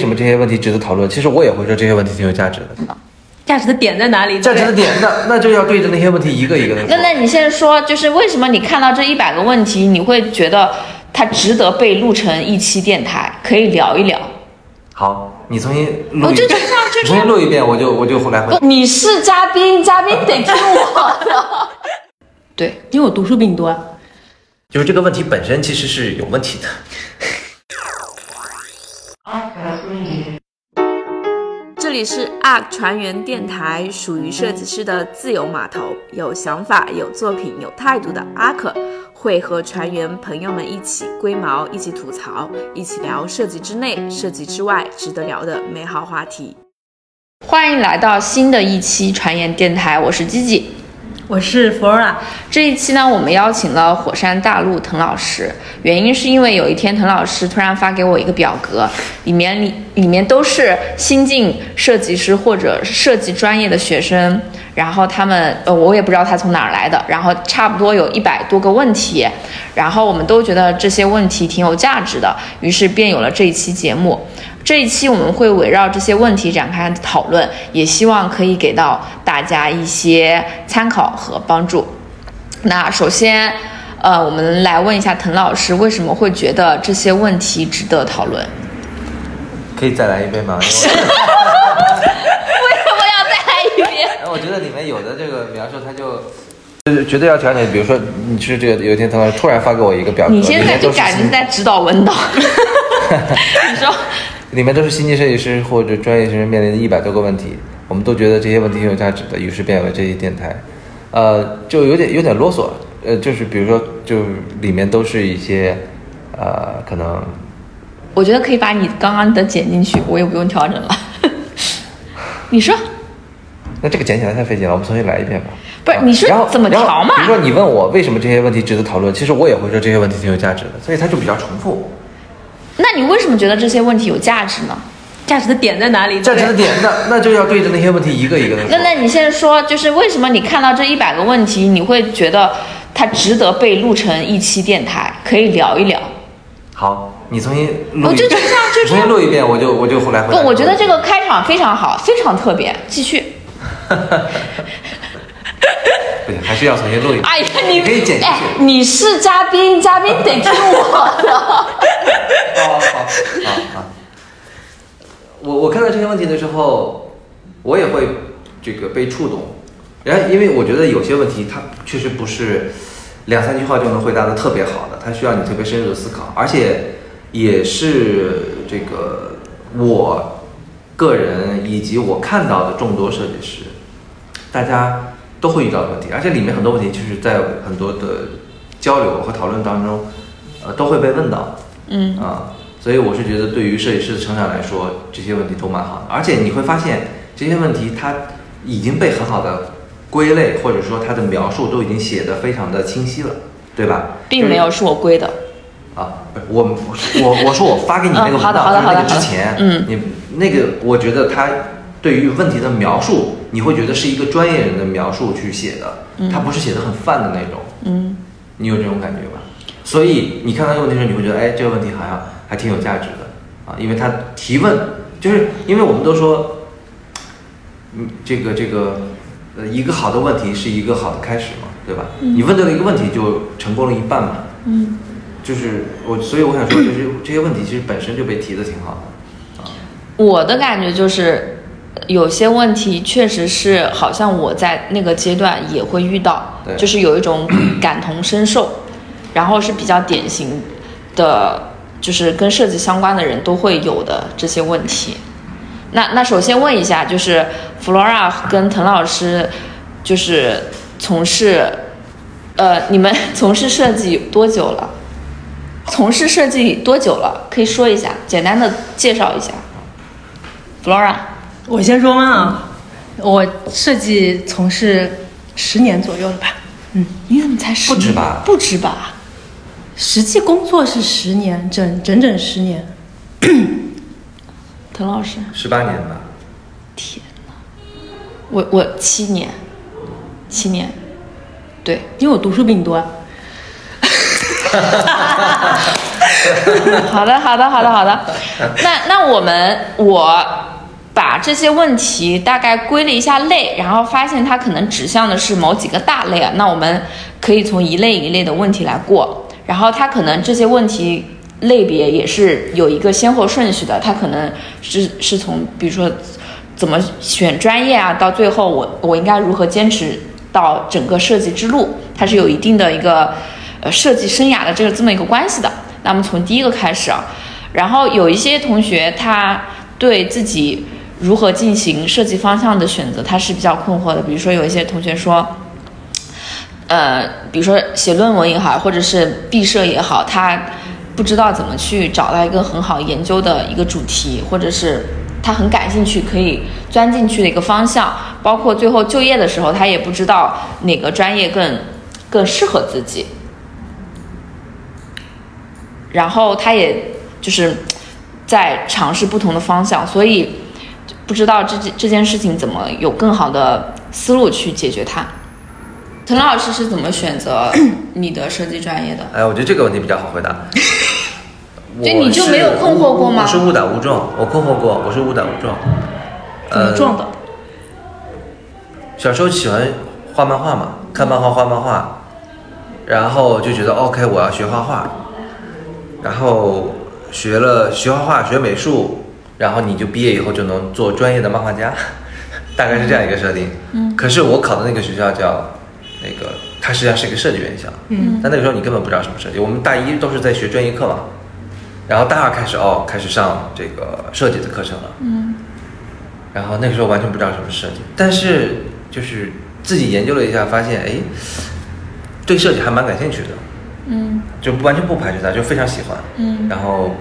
为什么这些问题值得讨论？其实我也会说这些问题挺有价值的。价值的点在哪里？价值的点，那那就要对着那些问题一个一个的。那那你现在说，就是为什么你看到这一百个问题，你会觉得它值得被录成一期电台，可以聊一聊？好，你重新录一遍，我就这样就重新录一遍，我就我就回来回不，你是嘉宾，嘉宾得听我的。对，因为我读书比你多啊。就是这个问题本身其实是有问题的。这里是 ARK 船员电台，属于设计师的自由码头，有想法、有作品、有态度的阿克会和船员朋友们一起龟毛，一起吐槽，一起聊设计之内、设计之外值得聊的美好话题。欢迎来到新的一期船员电台，我是吉吉。我是 Flora，这一期呢，我们邀请了火山大陆滕老师，原因是因为有一天滕老师突然发给我一个表格，里面里里面都是新晋设计师或者设计专业的学生，然后他们呃我也不知道他从哪儿来的，然后差不多有一百多个问题，然后我们都觉得这些问题挺有价值的，于是便有了这一期节目。这一期我们会围绕这些问题展开讨论，也希望可以给到大家一些参考和帮助。那首先，呃，我们来问一下滕老师，为什么会觉得这些问题值得讨论？可以再来一遍吗？因为为什么要再来一遍？我觉得里面有的这个描述，他就就是绝对要调整。比如说，你是这个有一天滕老师突然发给我一个表格，你现在就里面都是新感觉在指导文档。你说，里面都是新晋设计师或者专业学生面临的一百多个问题，我们都觉得这些问题挺有价值的，于是便有了这些电台。呃，就有点有点啰嗦，呃，就是比如说，就里面都是一些呃，可能我觉得可以把你刚刚的剪进去，我也不用调整了。你说，那这个剪起来太费劲了，我们重新来一遍吧。不是你说然后怎么调嘛比如说你问我为什么这些问题值得讨论，其实我也会说这些问题挺有价值的，所以它就比较重复。那你为什么觉得这些问题有价值呢？价值的点在哪里？价值的点，那那就要对着那些问题一个一个的。那那你现在说，就是为什么你看到这一百个问题，你会觉得它值得被录成一期电台，可以聊一聊？好，你重新录哦一遍，就就这样就这 重新样录一遍，我就我就后来回不。，我觉得这个开场非常好，非常特别，继续。不行，还是要重新录一遍。哎呀，你可以剪进去哎，你是嘉宾，嘉宾得听我的。好好好好。我我看到这些问题的时候，我也会这个被触动。然后，因为我觉得有些问题它确实不是两三句话就能回答的特别好的，它需要你特别深入的思考，而且也是这个我个人以及我看到的众多设计师，大家都会遇到的问题，而且里面很多问题就是在很多的交流和讨论当中，呃，都会被问到。嗯啊，所以我是觉得对于设计师的成长来说，这些问题都蛮好的。而且你会发现这些问题它已经被很好的归类，或者说它的描述都已经写得非常的清晰了，对吧？并没有是我归的。啊，我我我说我发给你那个嗯文档，好的好的就是那个之前，嗯你那个我觉得他对于问题的描述，你会觉得是一个专业人的描述去写的，他不是写的很泛的那种，嗯，你有这种感觉吧？所以你看到这个问题的时候，你会觉得，哎，这个问题好像还挺有价值的啊，因为他提问，就是因为我们都说，嗯，这个这个，呃，一个好的问题是一个好的开始嘛，对吧？你问对了一个问题，就成功了一半嘛。嗯，就是我，所以我想说，就是这些问题其实本身就被提的挺好的。啊我的感觉就是，有些问题确实是好像我在那个阶段也会遇到，就是有一种感同身受，然后是比较典型的，就是跟设计相关的人都会有的这些问题。那那首先问一下，就是 Flora 跟滕老师，就是从事，呃，你们从事设计多久了？从事设计多久了？可以说一下，简单的介绍一下。Flora，我先说嘛啊，我设计从事十年左右了吧，嗯，你怎么才十？不止吧不止吧？实际工作是十年，整整整十年。滕老师，十八年吧，天哪！我我七年，七年，对，因为我读书比你多啊。好的，好的，好的，好的。那那我们我把这些问题大概归了一下类，然后发现它可能指向的是某几个大类啊。那我们可以从一类一类的问题来过，然后它可能这些问题类别也是有一个先后顺序的，它可能是是从比如说怎么选专业啊，到最后我我应该如何坚持到整个设计之路，它是有一定的一个呃设计生涯的这个这么一个关系的。那么从第一个开始啊，然后有一些同学他对自己如何进行设计方向的选择，他是比较困惑的。比如说有一些同学说，呃，比如说写论文也好，或者是毕设也好，他不知道怎么去找到一个很好研究的一个主题，或者是他很感兴趣可以钻进去的一个方向，包括最后就业的时候，他也不知道哪个专业更更适合自己。然后他也就是在尝试不同的方向，所以不知道这件这件事情怎么有更好的思路去解决它。滕老师是怎么选择 你的设计专业的？哎，我觉得这个问题比较好回答。对你就没有困惑过吗我是误打误撞，我困惑过，我是误打误撞。怎么撞的？小时候喜欢画漫画嘛，看漫画画漫画，然后就觉得 OK，我要学画画，然后学了学画画，学美术，然后你就毕业以后就能做专业的漫画家，大概是这样一个设定。嗯。可是我考的那个学校叫那个，它实际上是一个设计院校。嗯。但那个时候你根本不知道什么设计，我们大一都是在学专业课嘛，然后大二开始哦，开始上这个设计的课程了。嗯然后那个时候完全不知道什么是设计，但是就是自己研究了一下，发现哎，对设计还蛮感兴趣的，嗯就不完全不排斥它，就非常喜欢。嗯。然后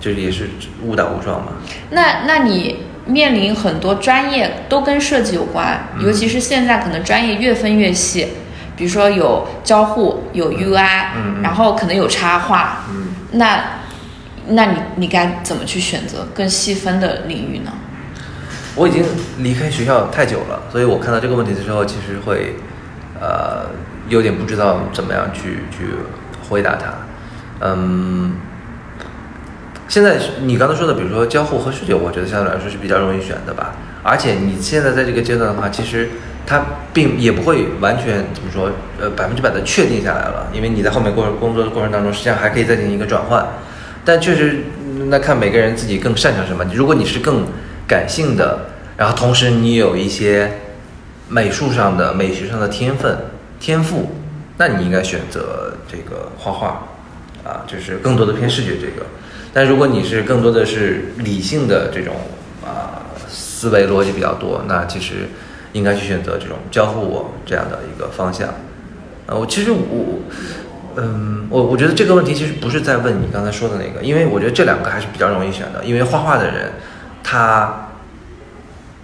就是也是误打误撞嘛。那那你面临很多专业都跟设计有关，嗯尤其是现在可能专业越分越细，比如说有交互，有 UI，、嗯嗯然后可能有插画，嗯，那那你你该怎么去选择更细分的领域呢？我已经离开学校太久了，所以我看到这个问题的时候，其实会呃有点不知道怎么样去去回答它。嗯，现在你刚才说的，比如说交互和视觉，我觉得相对来说是比较容易选的吧。而且你现在在这个阶段的话，其实它并也不会完全怎么说，呃，百分之百的确定下来了，因为你在后面过工作的过程当中，实际上还可以再进行一个转换。但确实，那看每个人自己更擅长什么。如果你是更感性的，然后同时你有一些美术上的、美学上的天分、天赋，那你应该选择这个画画，啊，就是更多的偏视觉这个。但如果你是更多的是理性的这种啊思维逻辑比较多，那其实应该去选择这种交互我这样的一个方向。呃，我其实我，嗯，我我觉得这个问题其实不是在问你刚才说的那个，因为我觉得这两个还是比较容易选的，因为画画的人他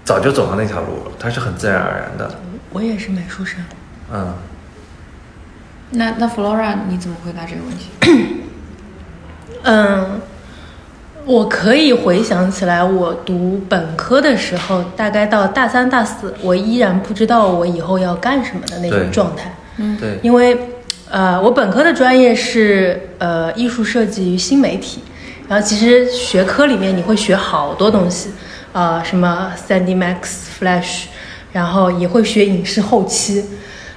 早就走上那条路了，他是很自然而然的，我也是美术生。嗯。那那 Flora 你怎么回答这个问题？嗯，我可以回想起来，我读本科的时候，大概到大三、大四，我依然不知道我以后要干什么的那种状态。嗯对，因为呃，我本科的专业是呃艺术设计与新媒体，然后其实学科里面你会学好多东西，啊、什么 3D Max、Flash，然后也会学影视后期，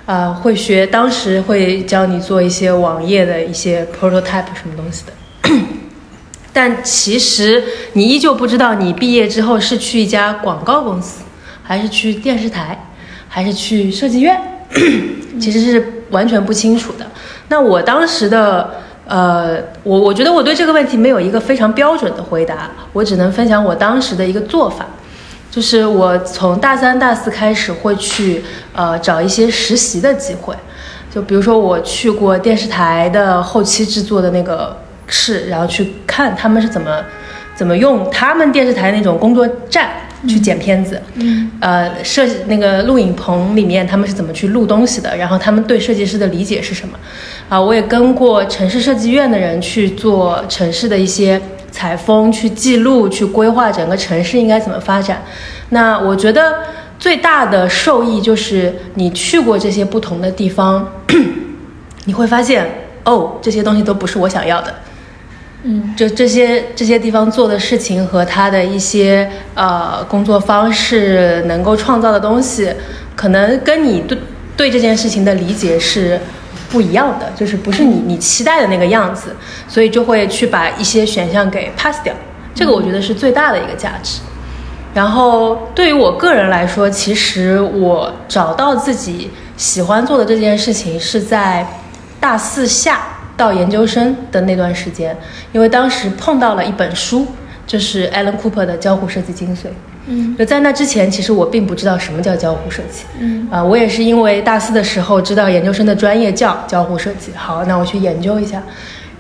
啊，会学当时会教你做一些网页的一些 prototype 什么东西的。但其实你依旧不知道，你毕业之后是去一家广告公司，还是去电视台，还是去设计院，其实是完全不清楚的。那我当时的呃，我我觉得我对这个问题没有一个非常标准的回答，我只能分享我当时的一个做法，就是我从大三、大四开始会去呃找一些实习的机会，就比如说我去过电视台的后期制作的那个室，然后去看他们是怎么怎么用他们电视台那种工作站去剪片子，嗯，呃，设计那个录影棚里面他们是怎么去录东西的，然后他们对设计师的理解是什么，啊、我也跟过城市设计院的人去做城市的一些采风，去记录，去规划整个城市应该怎么发展。那我觉得最大的受益就是你去过这些不同的地方，你会发现哦，这些东西都不是我想要的，嗯，就这些这些地方做的事情和他的一些呃工作方式能够创造的东西，可能跟你对对这件事情的理解是不一样的，就是不是你你期待的那个样子，所以就会去把一些选项给 pass 掉。这个我觉得是最大的一个价值。然后对于我个人来说，其实我找到自己喜欢做的这件事情是在大四下到研究生的那段时间，因为当时碰到了一本书，就是 Alan Cooper 的《交互设计精髓》。嗯，就在那之前，其实我并不知道什么叫交互设计。嗯，啊、我也是因为大四的时候知道研究生的专业叫交互设计，好，那我去研究一下，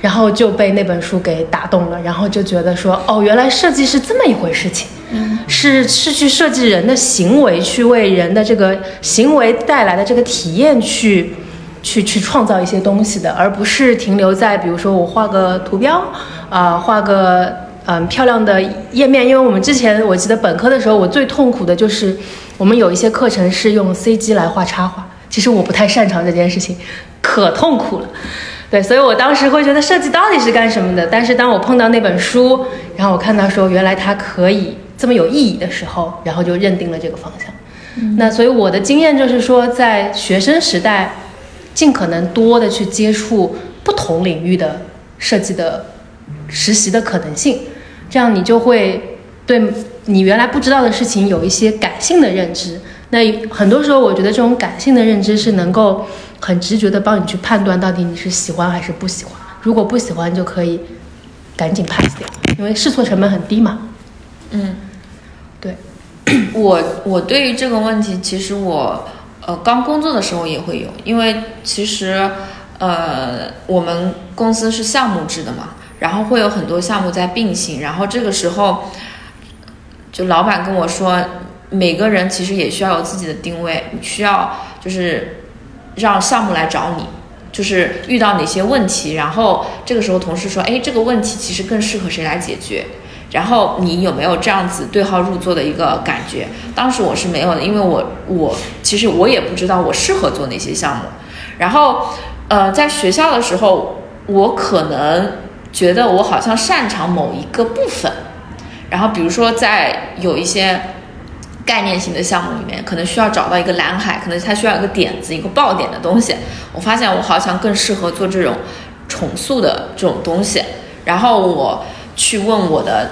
然后就被那本书给打动了，然后就觉得说，哦，原来设计是这么一回事情。嗯，是是去设计人的行为，去为人的这个行为带来的这个体验去。去去创造一些东西的，而不是停留在比如说我画个图标，啊、画个嗯漂亮的页面。因为我们之前我记得本科的时候，我最痛苦的就是我们有一些课程是用 CG 来画插画，其实我不太擅长这件事情，可痛苦了。对，所以我当时会觉得设计到底是干什么的？但是当我碰到那本书，然后我看到说原来它可以这么有意义的时候，然后就认定了这个方向。那所以我的经验就是说，在学生时代，尽可能多的去接触不同领域的设计的实习的可能性，这样你就会对你原来不知道的事情有一些感性的认知。那很多时候，我觉得这种感性的认知是能够很直觉的帮你去判断到底你是喜欢还是不喜欢。如果不喜欢，就可以赶紧 pass 掉，因为试错成本很低嘛。嗯，对，我我对于这个问题，其实我呃刚工作的时候也会有，因为其实呃我们公司是项目制的嘛，然后会有很多项目在并行，然后这个时候就老板跟我说，每个人其实也需要有自己的定位，你需要就是让项目来找你。就是遇到哪些问题，然后这个时候同事说，哎，这个问题其实更适合谁来解决？然后你有没有这样子对号入座的一个感觉？当时我是没有的，因为我我其实我也不知道我适合做哪些项目。然后呃，在学校的时候，我可能觉得我好像擅长某一个部分。然后比如说在有一些概念性的项目里面，可能需要找到一个蓝海，可能它需要一个点子、一个爆点的东西。我发现我好像更适合做这种重塑的这种东西。然后我去问我的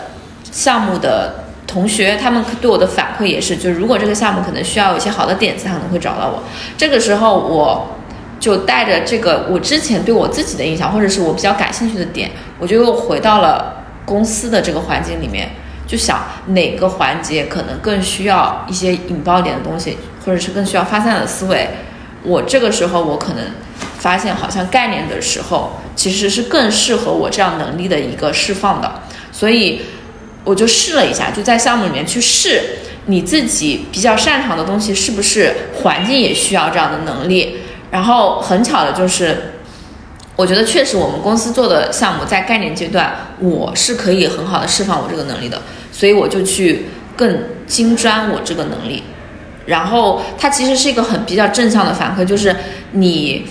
项目的同学，他们对我的反馈也是，就如果这个项目可能需要有一些好的点子，他可能会找到我。这个时候我就带着这个我之前对我自己的印象，或者是我比较感兴趣的点，我就又回到了公司的这个环境里面。就想哪个环节可能更需要一些引爆点的东西，或者是更需要发散的思维。我这个时候我可能发现，好像概念的时候其实是更适合我这样能力的一个释放的，所以我就试了一下，就在项目里面去试你自己比较擅长的东西是不是环境也需要这样的能力。然后很巧的就是。我觉得确实，我们公司做的项目在概念阶段，我是可以很好的释放我这个能力的，所以我就去更精专我这个能力。然后它其实是一个很比较正向的反馈，就是你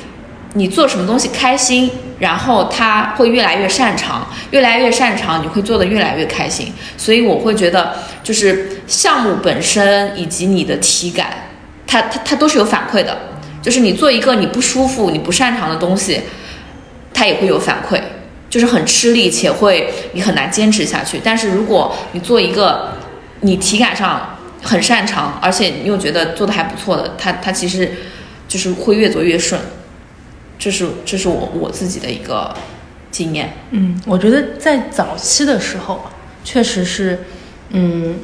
你做什么东西开心，然后他会越来越擅长，越来越擅长，你会做的越来越开心。所以我会觉得，就是项目本身以及你的体感，它它它都是有反馈的。就是你做一个你不舒服、你不擅长的东西。它也会有反馈，就是很吃力，且会你很难坚持下去。但是如果你做一个你体感上很擅长，而且你又觉得做的还不错的，它它其实就是会越做越顺。这是这是我我自己的一个经验。嗯，我觉得在早期的时候，确实是，嗯，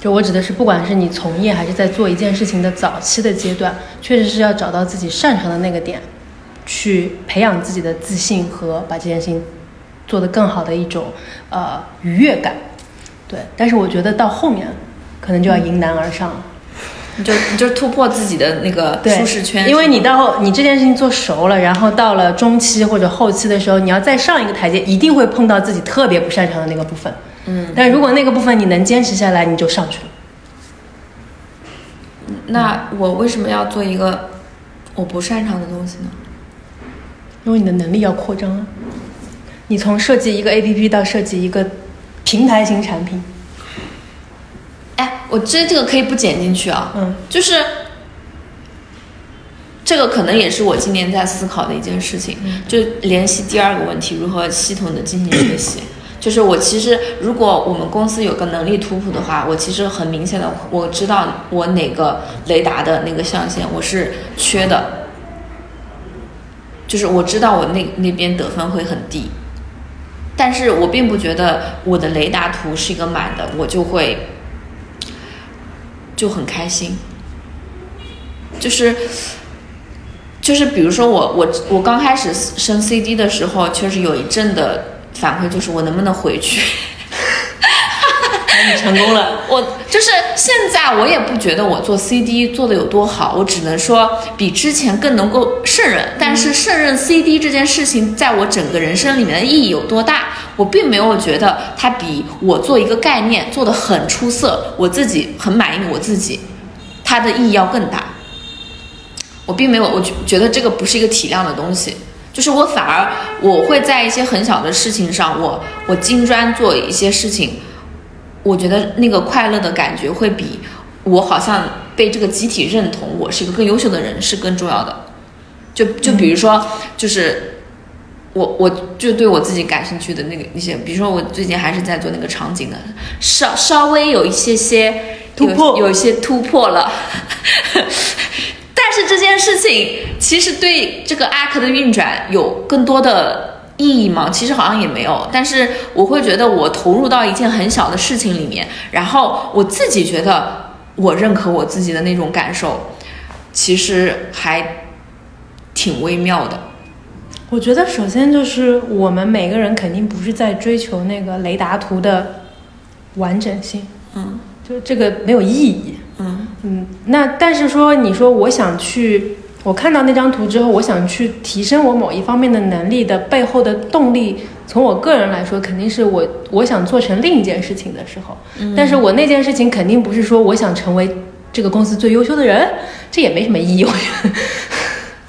就我指的是，不管是你从业还是在做一件事情的早期的阶段，确实是要找到自己擅长的那个点。去培养自己的自信和把这件事情做得更好的一种呃愉悦感，对。但是我觉得到后面可能就要迎难而上了，你就你就突破自己的那个舒适圈，因为你到后你这件事情做熟了，然后到了中期或者后期的时候，你要再上一个台阶，一定会碰到自己特别不擅长的那个部分。嗯，但如果那个部分你能坚持下来，你就上去了。那我为什么要做一个我不擅长的东西呢？因为你的能力要扩张啊，你从设计一个 APP 到设计一个平台型产品，哎，我这这个可以不剪进去啊，嗯，就是这个可能也是我今年在思考的一件事情，就联系第二个问题，如何系统的进行学习。就是我其实，如果我们公司有个能力图谱的话，我其实很明显的我知道我哪个雷达的那个象限我是缺的，就是我知道我那那边得分会很低，但是我并不觉得我的雷达图是一个满的，我就会就很开心，就是就是比如说我我我刚开始升 CD 的时候，确实有一阵的反馈就是我能不能回去。你成功了。我就是现在，我也不觉得我做 CD 做的有多好，我只能说比之前更能够胜任。但是胜任 CD 这件事情，在我整个人生里面的意义有多大，我并没有觉得它比我做一个概念做的很出色，我自己很满意我自己，它的意义要更大。我并没有，我觉觉得这个不是一个体量的东西，就是我反而我会在一些很小的事情上，我我精专做一些事情。我觉得那个快乐的感觉会比我好像被这个集体认同我是一个更优秀的人是更重要的。就就比如说，就是我我就对我自己感兴趣的那个那些，比如说我最近还是在做那个场景的，稍稍微有一些些突破有有一些突破了。但是这件事情其实对这个 ARK 的运转有更多的意义吗？其实好像也没有。但是我会觉得我投入到一件很小的事情里面，然后我自己觉得我认可我自己的那种感受，其实还挺微妙的。我觉得首先就是我们每个人肯定不是在追求那个雷达图的完整性，嗯就这个没有意义。嗯嗯，那但是说你说我想去，我看到那张图之后，我想去提升我某一方面的能力的背后的动力，从我个人来说，肯定是我我想做成另一件事情的时候。但是我那件事情肯定不是说我想成为这个公司最优秀的人，这也没什么意义。我觉得。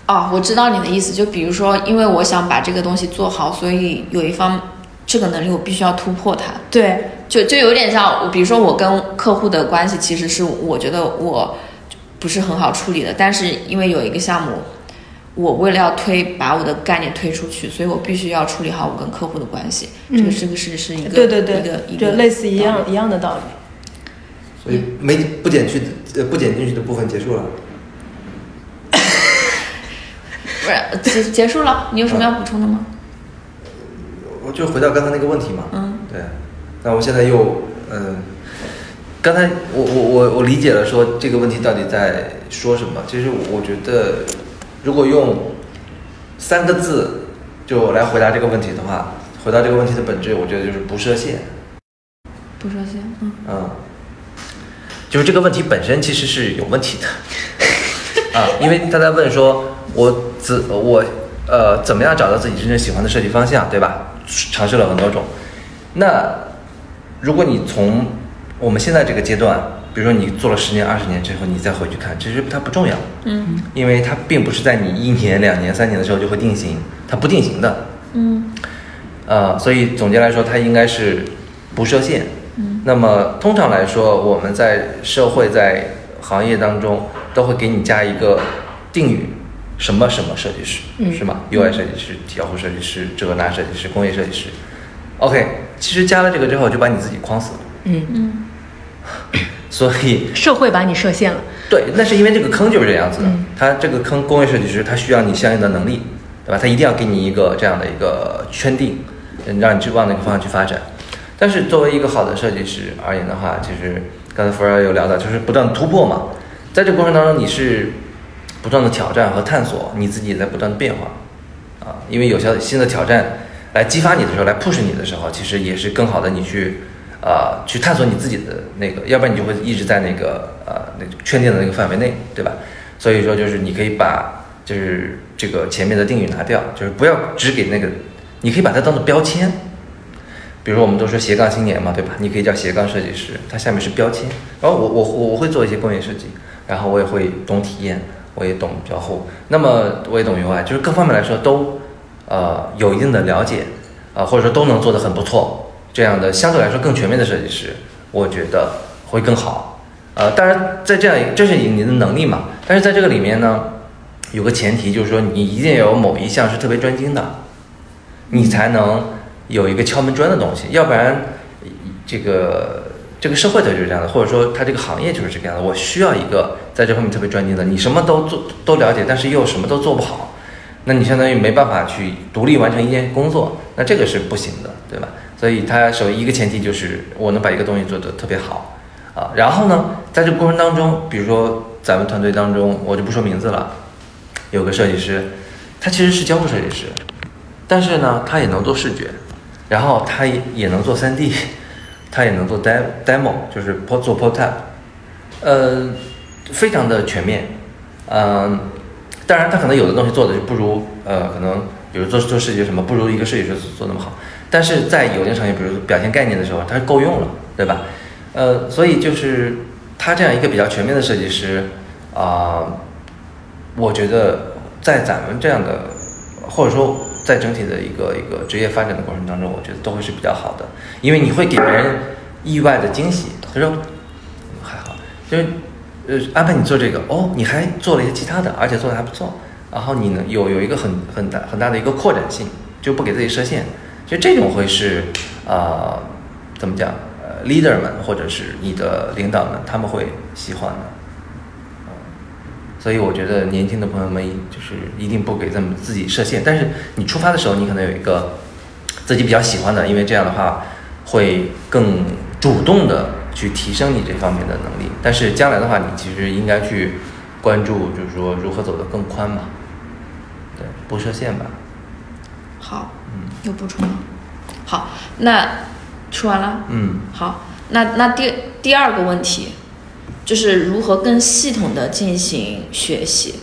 哦，我知道你的意思。就比如说，因为我想把这个东西做好，所以有一方这个能力我必须要突破它。对，就就有点像，比如说我跟客户的关系，其实是我觉得我不是很好处理的，但是因为有一个项目，我为了要推把我的概念推出去，所以我必须要处理好我跟客户的关系。这个这个是是一个对对对一个一，就个类似一样一样的道理。所以没不减去呃不减进去的部分结束了。不是结结束了，你有什么要补充的吗？我就回到刚才那个问题嘛，嗯，对，那我现在又嗯、刚才我我我我理解了说这个问题到底在说什么。其实我觉得，如果用三个字就来回答这个问题的话，回答这个问题的本质，我觉得就是不设限。不设限，嗯嗯，就是这个问题本身其实是有问题的 啊，因为他在问说，我怎我呃怎么样找到自己真正喜欢的设计方向，对吧？尝试了很多种，那如果你从我们现在这个阶段，比如说你做了十年、二十年之后，你再回去看，其实它不重要，嗯因为它并不是在你一年、两年、三年的时候就会定型，它不定型的。嗯呃，所以总结来说，它应该是不设限。嗯那么通常来说，我们在社会在行业当中都会给你加一个定语，什么什么设计师，嗯是吗？UI 设计师、交互设计师、这个那设计师、工业设计师。OK，其实加了这个之后，就把你自己框死了。嗯，嗯 所以社会把你设限了。对，那是因为这个坑就是这样子的。嗯它这个坑，工业设计师他需要你相应的能力，对吧？他一定要给你一个这样的一个圈定，嗯让你去往那个方向去发展。但是作为一个好的设计师而言的话，其实刚才福尔有聊到，就是不断的突破嘛，在这个过程当中，你是不断的挑战和探索，你自己也在不断的变化啊，因为有些新的挑战来激发你的时候，来 push 你的时候，其实也是更好的你去呃去探索你自己的那个，要不然你就会一直在那个呃那圈定的那个范围内，对吧？所以说就是你可以把就是这个前面的定语拿掉，就是不要只给那个，你可以把它当做标签。比如我们都说斜杠青年嘛，对吧？你可以叫斜杠设计师，它下面是标签。然后我我我会做一些工业设计，然后我也会懂体验，我也懂交互，那么我也懂 UI，就是各方面来说都呃有一定的了解，啊、或者说都能做得很不错，这样的相对来说更全面的设计师，我觉得会更好。呃，当然在这样这是你的能力嘛，但是在这个里面呢，有个前提就是说你一定要有某一项是特别专精的，你才能有一个敲门砖的东西，要不然这个这个社会它就是这样的，或者说它这个行业就是这个样的。我需要一个在这方面特别专精的，你什么都做都了解，但是又什么都做不好，那你相当于没办法去独立完成一件工作，那这个是不行的，对吧？所以它首一个前提就是我能把一个东西做得特别好啊。然后呢，在这个过程当中，比如说咱们团队当中，我就不说名字了，有个设计师，他其实是交互设计师，但是呢，他也能做视觉，然后他也也能做 3D，他也能做 demo，就是 pro 做 prototype，呃，非常的全面，嗯、当然他可能有的东西做的就不如呃，可能比如做做设计什么不如一个设计师做那么好，但是在有些场景，比如表现概念的时候，他够用了，对吧？呃，所以就是他这样一个比较全面的设计师啊、我觉得在咱们这样的，或者说在整体的一个一个职业发展的过程当中，我觉得都会是比较好的，因为你会给别人意外的惊喜。他说还好，就是呃安排你做这个，哦，你还做了一些其他的，而且做的还不错，然后你呢有有一个很很大很大的一个扩展性，就不给自己设限，就这种会是呃怎么讲呃 leader 们或者是你的领导们他们会喜欢的。所以我觉得年轻的朋友们就是一定不给咱们自己设限，但是你出发的时候，你可能有一个自己比较喜欢的，因为这样的话会更主动的去提升你这方面的能力。但是将来的话，你其实应该去关注，就是说如何走得更宽嘛，不设限吧。好，有补充吗？好，那说完了。嗯，好，那那第第二个问题，就是如何更系统的进行学习。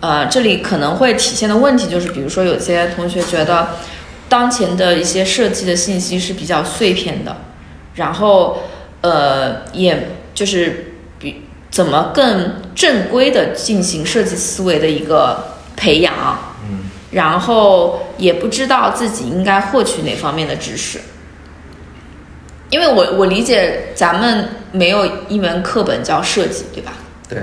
呃，这里可能会体现的问题就是，比如说有些同学觉得当前的一些设计的信息是比较碎片的，然后呃，也就是比怎么更正规的进行设计思维的一个培养。嗯，然后也不知道自己应该获取哪方面的知识。因为我我理解咱们没有一门课本叫设计，对吧？对，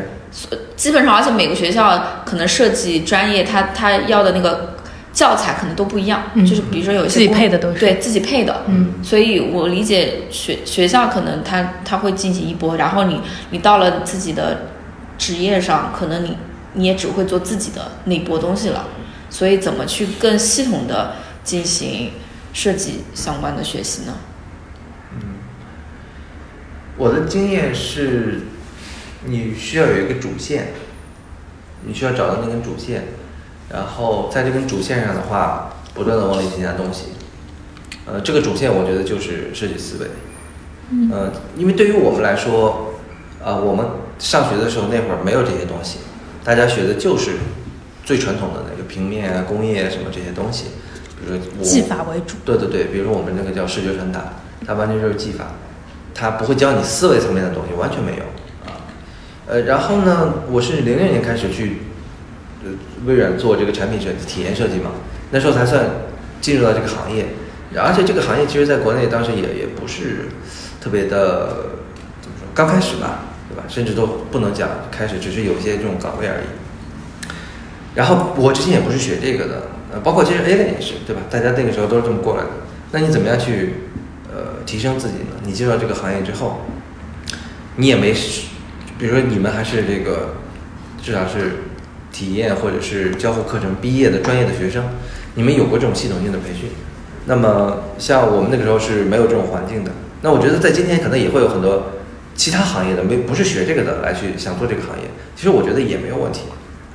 基本上，而且每个学校可能设计专业它它要的那个教材可能都不一样，嗯。就是比如说有一些自己配的都是。对自己配的，嗯，所以我理解学学校可能它它会进行一波，然后你你到了自己的职业上，可能你你也只会做自己的那一波东西了，所以怎么去更系统的进行设计相关的学习呢？嗯我的经验是，你需要有一个主线，你需要找到那根主线，然后在这根主线上的话，不断的往里添加东西。呃，这个主线我觉得就是设计思维。嗯。呃，因为对于我们来说，呃，我们上学的时候那会儿没有这些东西，大家学的就是最传统的那个平面啊、工业啊什么这些东西，比如说我技法为主。对对对，比如说我们那个叫视觉传达，它完全就是技法，它不会教你思维层面的东西，完全没有啊。呃，然后呢，我是零六年开始去呃微软做这个产品设计、体验设计嘛，那时候才算进入到这个行业。而且这个行业其实在国内当时也也不是特别的怎么说，刚开始吧，对吧？甚至都不能讲开始，只是有一些这种岗位而已。然后我之前也不是学这个的，呃，包括其实 A 类也是，对吧？大家那个时候都是这么过来的。那你怎么样去呃提升自己呢？你进入这个行业之后，你也没，比如说你们还是这个至少是体验或者是交互课程毕业的专业的学生，你们有过这种系统性的培训。那么像我们那个时候是没有这种环境的。那我觉得在今天可能也会有很多其他行业的没不是学这个的来去想做这个行业，其实我觉得也没有问题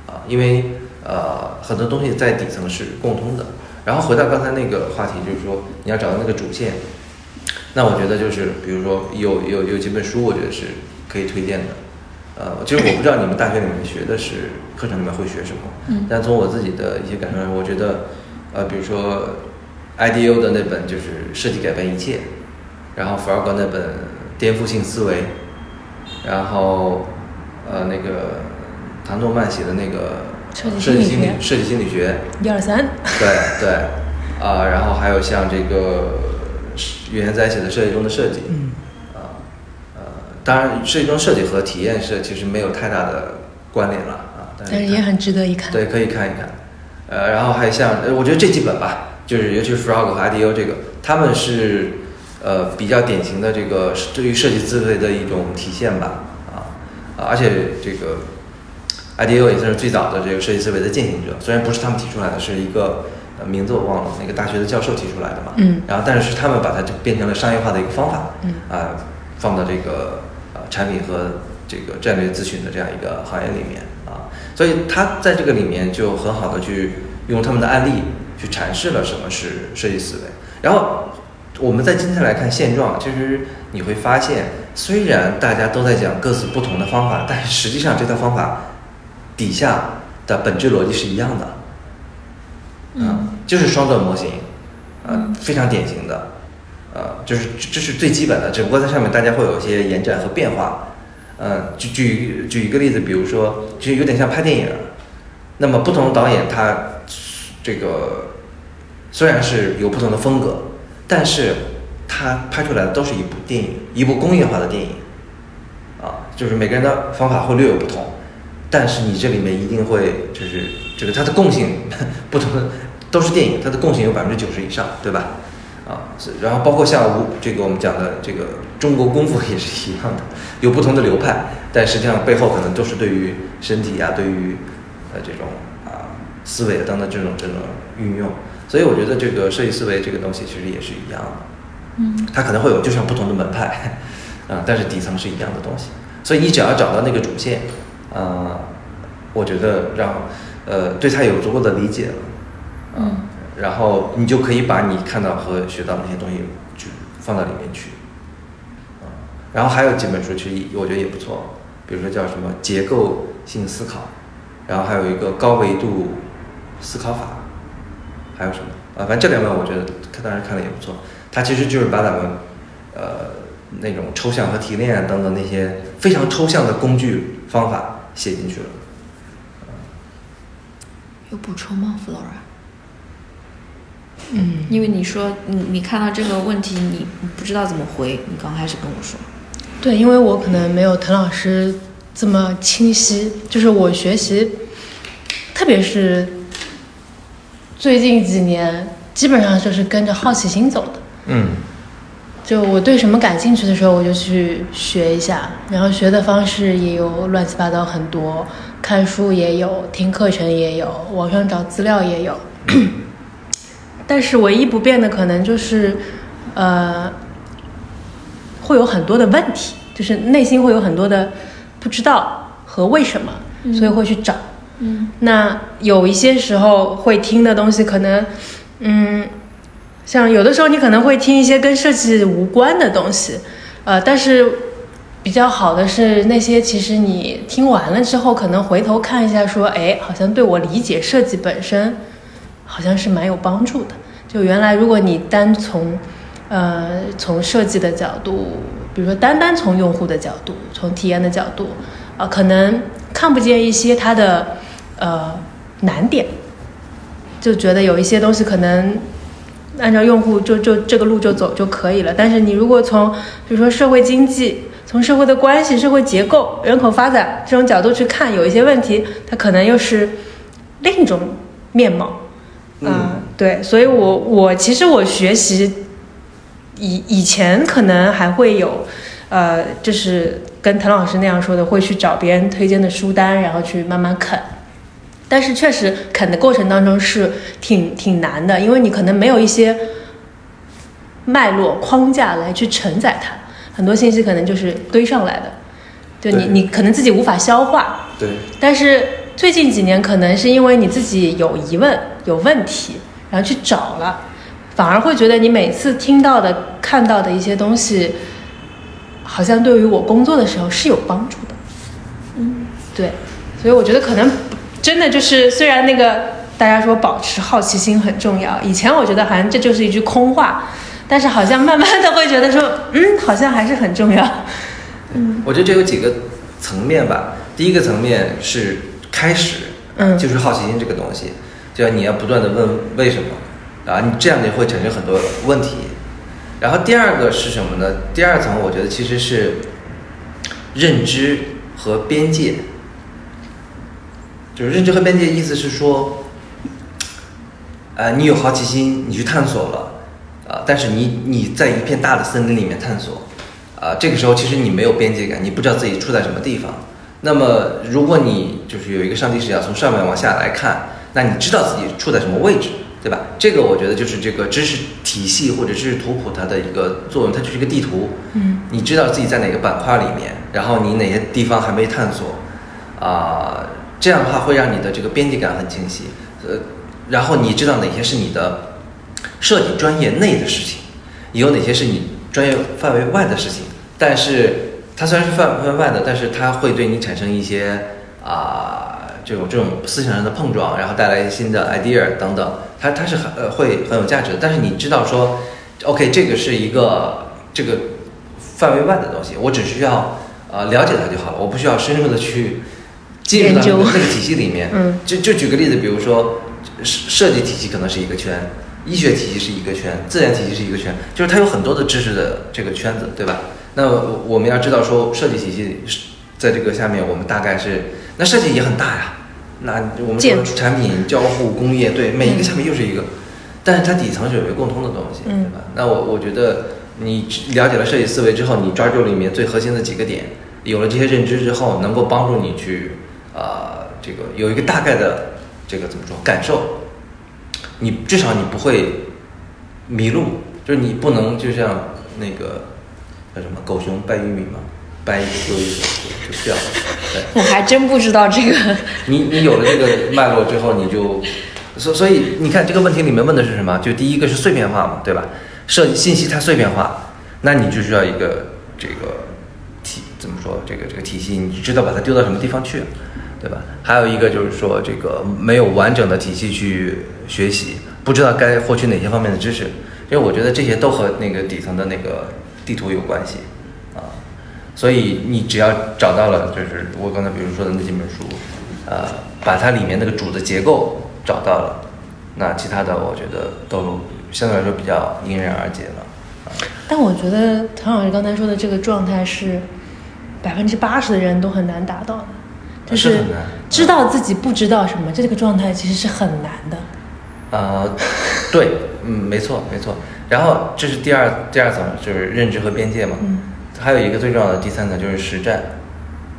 啊，因为呃很多东西在底层是共通的。然后回到刚才那个话题，就是说你要找到那个主线，那我觉得就是比如说有有有几本书，我觉得是可以推荐的。呃，其实我不知道你们大学里面学的是课程里面会学什么，嗯但从我自己的一些感受来，我觉得呃，比如说 IDEO 的那本就是设计改变一切，然后福尔格那本颠覆性思维，然后呃那个唐诺曼写的那个设计设计心理学设计心理学，一二三，对对，啊、然后还有像这个语言在一起的设计中的设计，嗯啊，呃，当然设计中设计和体验是其实没有太大的关联了啊，但但是也很值得一看。对，可以看一看。呃，然后还像，呃我觉得这几本吧，就是尤其是 Frog 和 IDEO 这个，他们是呃比较典型的这个对于设计思维的一种体现吧，啊啊，而且这个 IDEO 也算是最早的这个设计思维的践行者，虽然不是他们提出来的，是一个呃名字我忘了，那个大学的教授提出来的嘛，嗯。然后但是他们把它就变成了商业化的一个方法，嗯。啊，放到这个呃产品和这个战略咨询的这样一个行业里面啊，所以他在这个里面就很好的去用他们的案例去阐释了什么是设计思维。然后我们在今天来看现状，其实你会发现，虽然大家都在讲各自不同的方法，但是实际上这套方法底下的本质逻辑是一样的。嗯，就是双段模型，呃，非常典型的，呃，就是这是最基本的，只不过在上面大家会有一些延展和变化。嗯，举举举一个例子，比如说，其实有点像拍电影，那么不同的导演他这个虽然是有不同的风格，但是他拍出来的都是一部电影，一部工业化的电影，啊，就是每个人的方法会略有不同，但是你这里面一定会就是这个它的共性 不同的都是电影，它的共性有百分之九十以上，对吧？啊，然后包括像吴这个我们讲的这个中国功夫也是一样的，有不同的流派，但实际上背后可能都是对于身体啊，对于呃这种啊思维等等这种这种运用，所以我觉得这个设计思维这个东西其实也是一样的，嗯，它可能会有就像不同的门派，啊，但是底层是一样的东西，所以你只要找到那个主线，啊，我觉得让呃对他有足够的理解了，嗯然后你就可以把你看到和学到那些东西去放到里面去，啊，然后还有几本书其实我觉得也不错，比如说叫什么结构性思考，然后还有一个高维度思考法，还有什么啊？反正这两本我觉得看当时看了也不错，它其实就是把咱们呃那种抽象和提炼啊等等那些非常抽象的工具方法写进去了。有补充吗，Flora？嗯，因为你说你你看到这个问题，你你不知道怎么回，你刚开始跟我说，对，因为我可能没有滕老师这么清晰，就是我学习，特别是最近几年，基本上就是跟着好奇心走的。嗯就我对什么感兴趣的时候，我就去学一下，然后学的方式也有乱七八糟很多，看书也有，听课程也有，网上找资料也有。但是唯一不变的可能就是，呃，会有很多的问题，就是内心会有很多的不知道和为什么，所以会去找。嗯那有一些时候会听的东西，可能，嗯，像有的时候你可能会听一些跟设计无关的东西，呃，但是比较好的是那些其实你听完了之后，可能回头看一下，说，哎，好像对我理解设计本身，好像是蛮有帮助的。就原来如果你单从，呃，从设计的角度，比如说单单从用户的角度，从体验的角度，啊、可能看不见一些它的呃难点，就觉得有一些东西可能按照用户就就这个路就走就可以了。但是你如果从比如说社会经济、从社会的关系、社会结构、人口发展这种角度去看，有一些问题它可能又是另一种面貌。嗯啊对，所以我我其实我学习以以前可能还会有，呃，就是跟滕老师那样说的，会去找别人推荐的书单，然后去慢慢啃。但是确实啃的过程当中是挺挺难的，因为你可能没有一些脉络框架来去承载它，很多信息可能就是堆上来的，就你你可能自己无法消化，对，但是最近几年，可能是因为你自己有疑问、有问题，然后去找了，反而会觉得你每次听到的、看到的一些东西，好像对于我工作的时候是有帮助的。嗯，对，所以我觉得可能真的就是，虽然那个大家说保持好奇心很重要，以前我觉得好像这就是一句空话，但是好像慢慢的会觉得说，嗯，好像还是很重要。嗯我觉得这有几个层面吧。第一个层面是开始，嗯就是好奇心这个东西，就要你要不断的问为什么，啊，你这样你会产生很多问题。然后第二个是什么呢？第二层我觉得其实是认知和边界，就是认知和边界，意思是说，呃，你有好奇心，你去探索了，啊、但是你你在一片大的森林里面探索，啊、这个时候其实你没有边界感，你不知道自己处在什么地方。那么如果你就是有一个上帝视角，从上面往下来看，那你知道自己处在什么位置，对吧？这个我觉得就是这个知识体系或者知识图谱它的一个作用，它就是一个地图。嗯，你知道自己在哪个板块里面，然后你哪些地方还没探索，啊、这样的话会让你的这个边界感很清晰。呃，然后你知道哪些是你的设计专业内的事情，有哪些是你专业范围外的事情。但是它虽然是范围外的，但是它会对你产生一些啊、这种这种思想上的碰撞，然后带来一些新的 idea 等等，它它是很呃会很有价值的。但是你知道说，OK，这个是一个这个范围外的东西，我只需要呃了解它就好了，我不需要深入的去进入到那个体系里面。嗯就就举个例子，比如说设设计体系可能是一个圈，医学体系是一个圈，自然体系是一个圈，就是它有很多的知识的这个圈子，对吧？那我我们要知道说设计体系是在这个下面，我们大概是那设计也很大呀。那我们说产品交互工业，对每一个下面又是一个，但是它底层是有一个共通的东西，嗯对吧？那我我觉得你了解了设计思维之后，你抓住里面最核心的几个点，有了这些认知之后，能够帮助你去呃这个有一个大概的这个怎么说感受，你至少你不会迷路，就是你不能就像那个叫什么狗熊掰玉米嘛，掰一个丢一个就就掉了，对。我还真不知道这个。你你有了这个脉络之后，你就，所所以你看这个问题里面问的是什么？就第一个是碎片化嘛，对吧？设信息太碎片化，那你就需要一个这个体怎么说？这个这个体系，你知道把它丢到什么地方去，对吧？还有一个就是说这个没有完整的体系去学习，不知道该获取哪些方面的知识，因为我觉得这些都和那个底层的那个地图有关系啊。所以你只要找到了，就是我刚才比如说的那几本书，呃，把它里面那个主的结构找到了，那其他的我觉得都相对来说比较迎刃而解了。但我觉得唐老师刚才说的这个状态是百分之八十的人都很难达到的，就是知道自己不知道什么，这个状态其实是很难的。呃，对，嗯，没错，没错。然后这是第二第二层，就是认知和边界嘛。嗯还有一个最重要的第三层就是实战。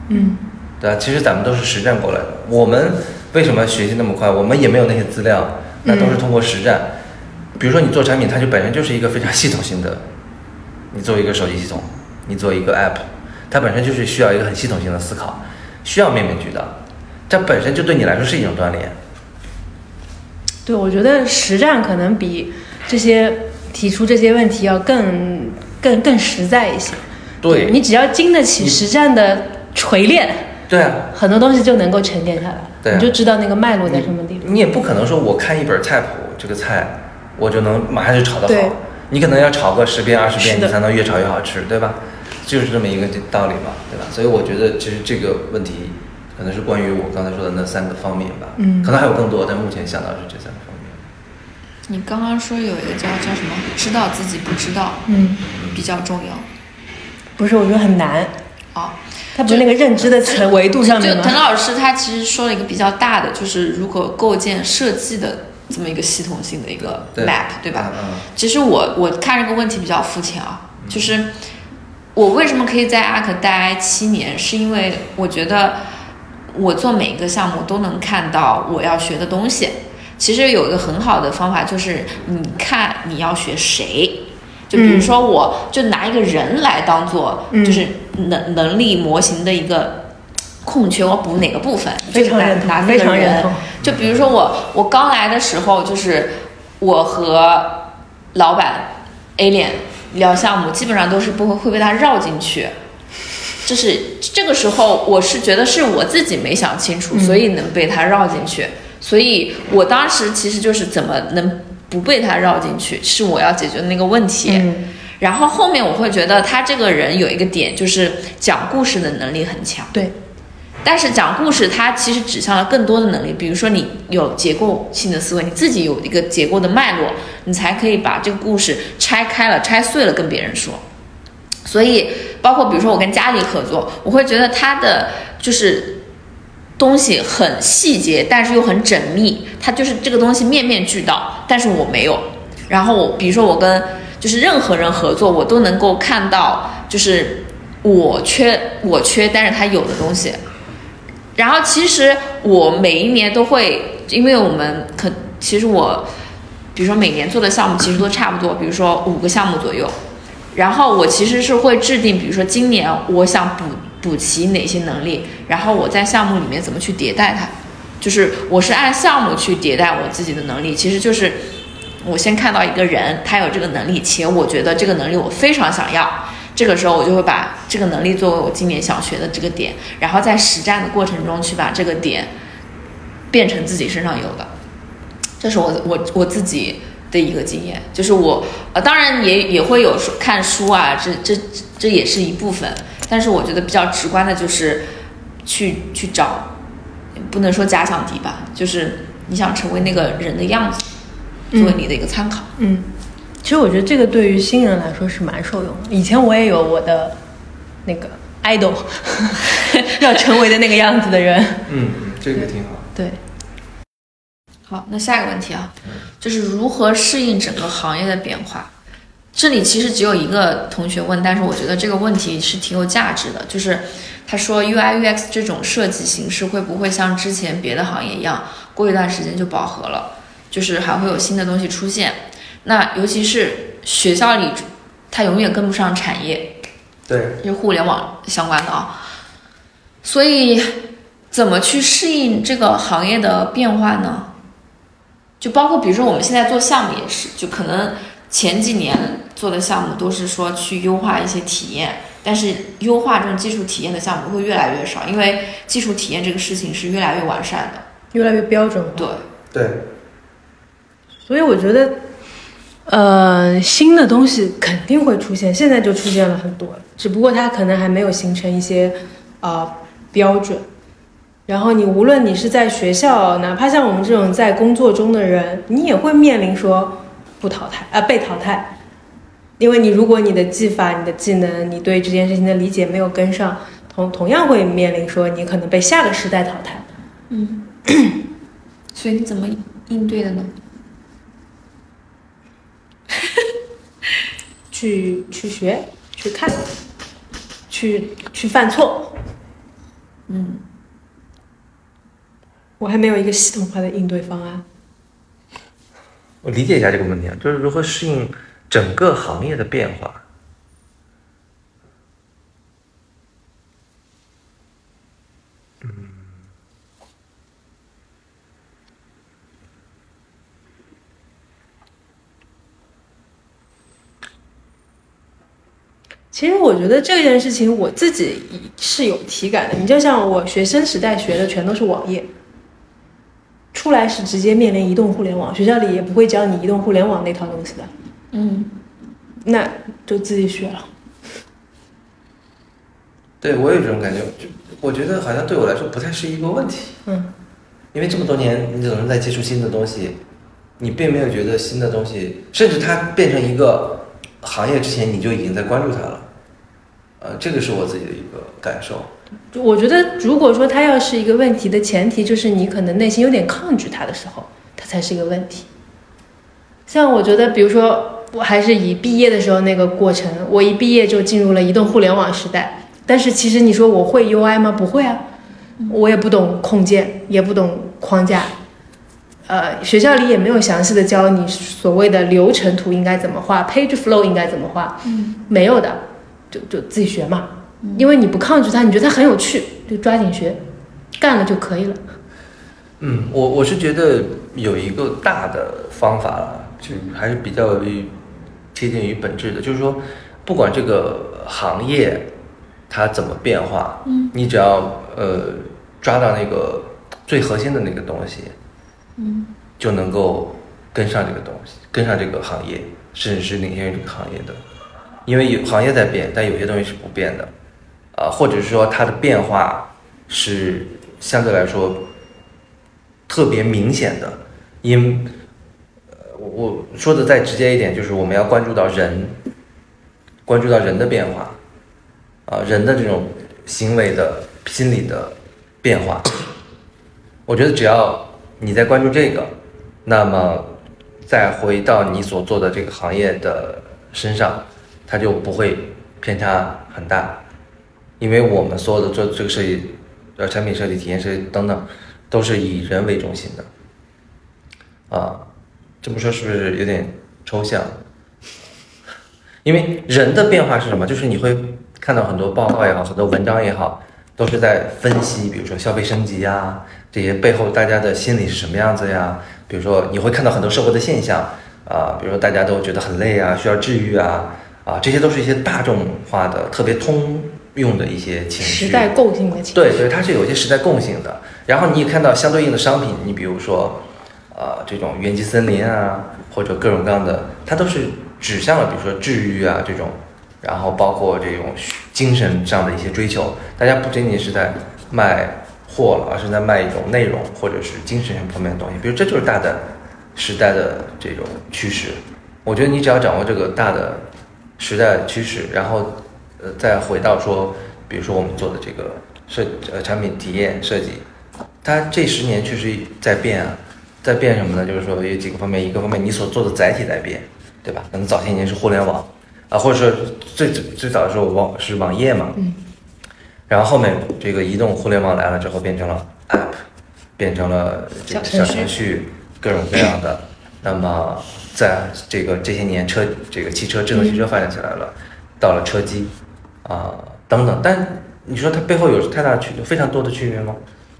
嗯对吧？其实咱们都是实战过来的。我们为什么学习那么快？我们也没有那些资料，那都是通过实战。比如说你做产品，它就本身就是一个非常系统性的。你做一个手机系统，你做一个 app，它本身就是需要一个很系统性的思考，需要面面俱到。这本身就对你来说是一种锻炼。对，我觉得实战可能比这些提出这些问题要更更更实在一些。对你只要经得起实战的锤炼，对啊，很多东西就能够沉淀下来，对啊你就知道那个脉络在什么地方。你也不可能说我看一本菜谱，这个菜我就能马上就炒得对好。你可能要炒个十遍二十遍，你才能越炒越好吃，对吧？就是这么一个道理嘛，对吧？所以我觉得其实这个问题可能是关于我刚才说的那三个方面吧，嗯可能还有更多，但目前想到是这三个方面。你刚刚说有一个叫叫什么，知道自己不知道，嗯，比较重要。不是，我觉得很难。哦，它不是那个认知的层维度上面就滕？老师他其实说了一个比较大的，就是如何构建设计的这么一个系统性的一个 map，对吧？其实我我看这个问题比较肤浅啊，就是我为什么可以在阿克待七年，是因为我觉得我做每一个项目都能看到我要学的东西。其实有一个很好的方法，就是你看你要学谁。就比如说，我就拿一个人来当做，嗯就是能能力模型的一个空缺，我补哪个部分？就拿非常认同拿那非个人常认同。就比如说我我刚来的时候，就是我和老板 A 脸聊项目，基本上都是不会会被他绕进去。就是这个时候，我是觉得是我自己没想清楚，嗯所以能被他绕进去。所以我当时其实就是怎么能不被他绕进去，是我要解决的那个问题。嗯然后后面我会觉得他这个人有一个点，就是讲故事的能力很强。对，但是讲故事，它其实指向了更多的能力，比如说你有结构性的思维，你自己有一个结构的脉络，你才可以把这个故事拆开了、拆碎了跟别人说。所以，包括比如说我跟佳丽合作，我会觉得他的就是东西很细节，但是又很缜密，他就是这个东西面面俱到，但是我没有。然后我比如说我跟就是任何人合作，我都能够看到就是我缺我缺，但是他有的东西。然后其实我每一年都会，因为我们可其实我，比如说每年做的项目其实都差不多，比如说五个项目左右。然后我其实是会制定，比如说今年我想补补齐哪些能力，然后我在项目里面怎么去迭代它，就是我是按项目去迭代我自己的能力，其实就是我先看到一个人他有这个能力，且我觉得这个能力我非常想要，这个时候我就会把这个能力作为我今年想学的这个点，然后在实战的过程中去把这个点变成自己身上有的，这是我我我自己。的一个经验，就是我呃，当然也也会有说看书啊，这这这也是一部分。但是我觉得比较直观的就是去去找，不能说假想敌吧，就是你想成为那个人的样子，作为你的一个参考。嗯，其实我觉得这个对于新人来说是蛮受用的。以前我也有我的那个 idol，要成为的那个样子的人。嗯嗯，这个挺好。对。好，那下一个问题啊，就是如何适应整个行业的变化？这里其实只有一个同学问，但是我觉得这个问题是挺有价值的。就是他说，UI UX 这种设计形式会不会像之前别的行业一样，过一段时间就饱和了？就是还会有新的东西出现？那尤其是学校里，它永远跟不上产业，对，是互联网相关的啊。所以，怎么去适应这个行业的变化呢？就包括比如说我们现在做项目也是，就可能前几年做的项目都是说去优化一些体验，但是优化这种技术体验的项目会越来越少，因为技术体验这个事情是越来越完善的，越来越标准。对对，所以我觉得，呃，新的东西肯定会出现，现在就出现了很多，只不过它可能还没有形成一些啊标准。然后你无论你是在学校，哪怕像我们这种在工作中的人，你也会面临说不淘汰啊被淘汰，因为你如果你的技法、你的技能、你对这件事情的理解没有跟上，同同样会面临说你可能被下个时代淘汰。嗯，所以你怎么应对的呢？去去学，去看，去去犯错。嗯。我还没有一个系统化的应对方案。我理解一下这个问题啊，就是如何适应整个行业的变化。其实我觉得这件事情我自己是有体感的。你就像我学生时代学的全都是网页。出来是直接面临移动互联网，学校里也不会教你移动互联网那套东西的。嗯，那就自己学了。对我有这种感觉，就我觉得好像对我来说不太是一个问题。嗯，因为这么多年你总是在接触新的东西，你并没有觉得新的东西，甚至它变成一个行业之前，你就已经在关注它了。呃，这个是我自己的一个感受。我觉得，如果说它要是一个问题的前提，就是你可能内心有点抗拒它的时候，它才是一个问题。像我觉得，比如说，我还是以毕业的时候那个过程，我一毕业就进入了移动互联网时代。但是其实你说我会 UI 吗？不会啊，我也不懂控件，也不懂框架。呃，学校里也没有详细的教你所谓的流程图应该怎么画，page flow 应该怎么画，没有的，就就自己学嘛。因为你不抗拒它，你觉得它很有趣，就抓紧学，干了就可以了。嗯，我我是觉得有一个大的方法，就还是比较贴近于本质的，就是说，不管这个行业它怎么变化，嗯，你只要呃抓到那个最核心的那个东西，嗯，就能够跟上这个东西，跟上这个行业，甚至是领先于这个行业的。因为有行业在变，但有些东西是不变的。呃，或者是说它的变化是相对来说特别明显的，因呃我我说的再直接一点，就是我们要关注到人，关注到人的变化，啊、人的这种行为的心理的变化。我觉得只要你在关注这个，那么再回到你所做的这个行业的身上，它就不会偏差很大，因为我们所有的做这个设计，呃，产品设计、体验设计等等，都是以人为中心的。啊，这么说是不是有点抽象？因为人的变化是什么？就是你会看到很多报告也好，很多文章也好，都是在分析，比如说消费升级呀，这些背后大家的心理是什么样子呀？比如说你会看到很多社会的现象啊，比如说大家都觉得很累啊，需要治愈啊，啊，这些都是一些大众化的、特别通用的一些情绪。时代共性的情绪。对对，它是有一些时代共性的。然后你也看到相对应的商品，你比如说，呃，这种原级森林啊，或者各种各样的，它都是指向了，比如说治愈啊这种，然后包括这种精神上的一些追求。大家不仅仅是在卖货了，而是在卖一种内容或者是精神方面的东西。比如这就是大的时代的这种趋势。我觉得你只要掌握这个大的时代趋势，然后呃再回到说，比如说我们做的这个设呃产品体验设计，它这十年确实在变啊，在变什么呢？就是说有几个方面，一个方面你所做的载体在变，对吧？可能早些年是互联网啊，或者说最最最早的时候网是网页嘛，嗯，然后后面这个移动互联网来了之后，变成了 App，变成了这个小程序，各种各样的。那么在这个这些年车这个汽车智能汽车发展起来了，到了车机啊、等等，但你说它背后有太大的区非常多的区别吗？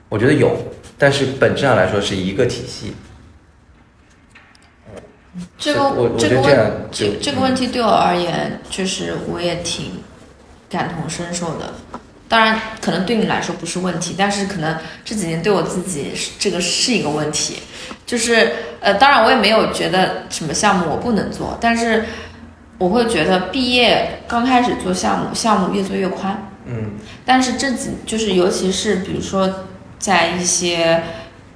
我觉得有，但是本质上来说是一个体系。这个我我这个觉得这样问这这个问题对我而言，就是我也挺感同身受的。当然，可能对你来说不是问题，但是可能这几年对我自己是这个是一个问题。就是呃，当然我也没有觉得什么项目我不能做，但是我会觉得毕业刚开始做项目，项目越做越宽。嗯但是这几就是尤其是比如说在一些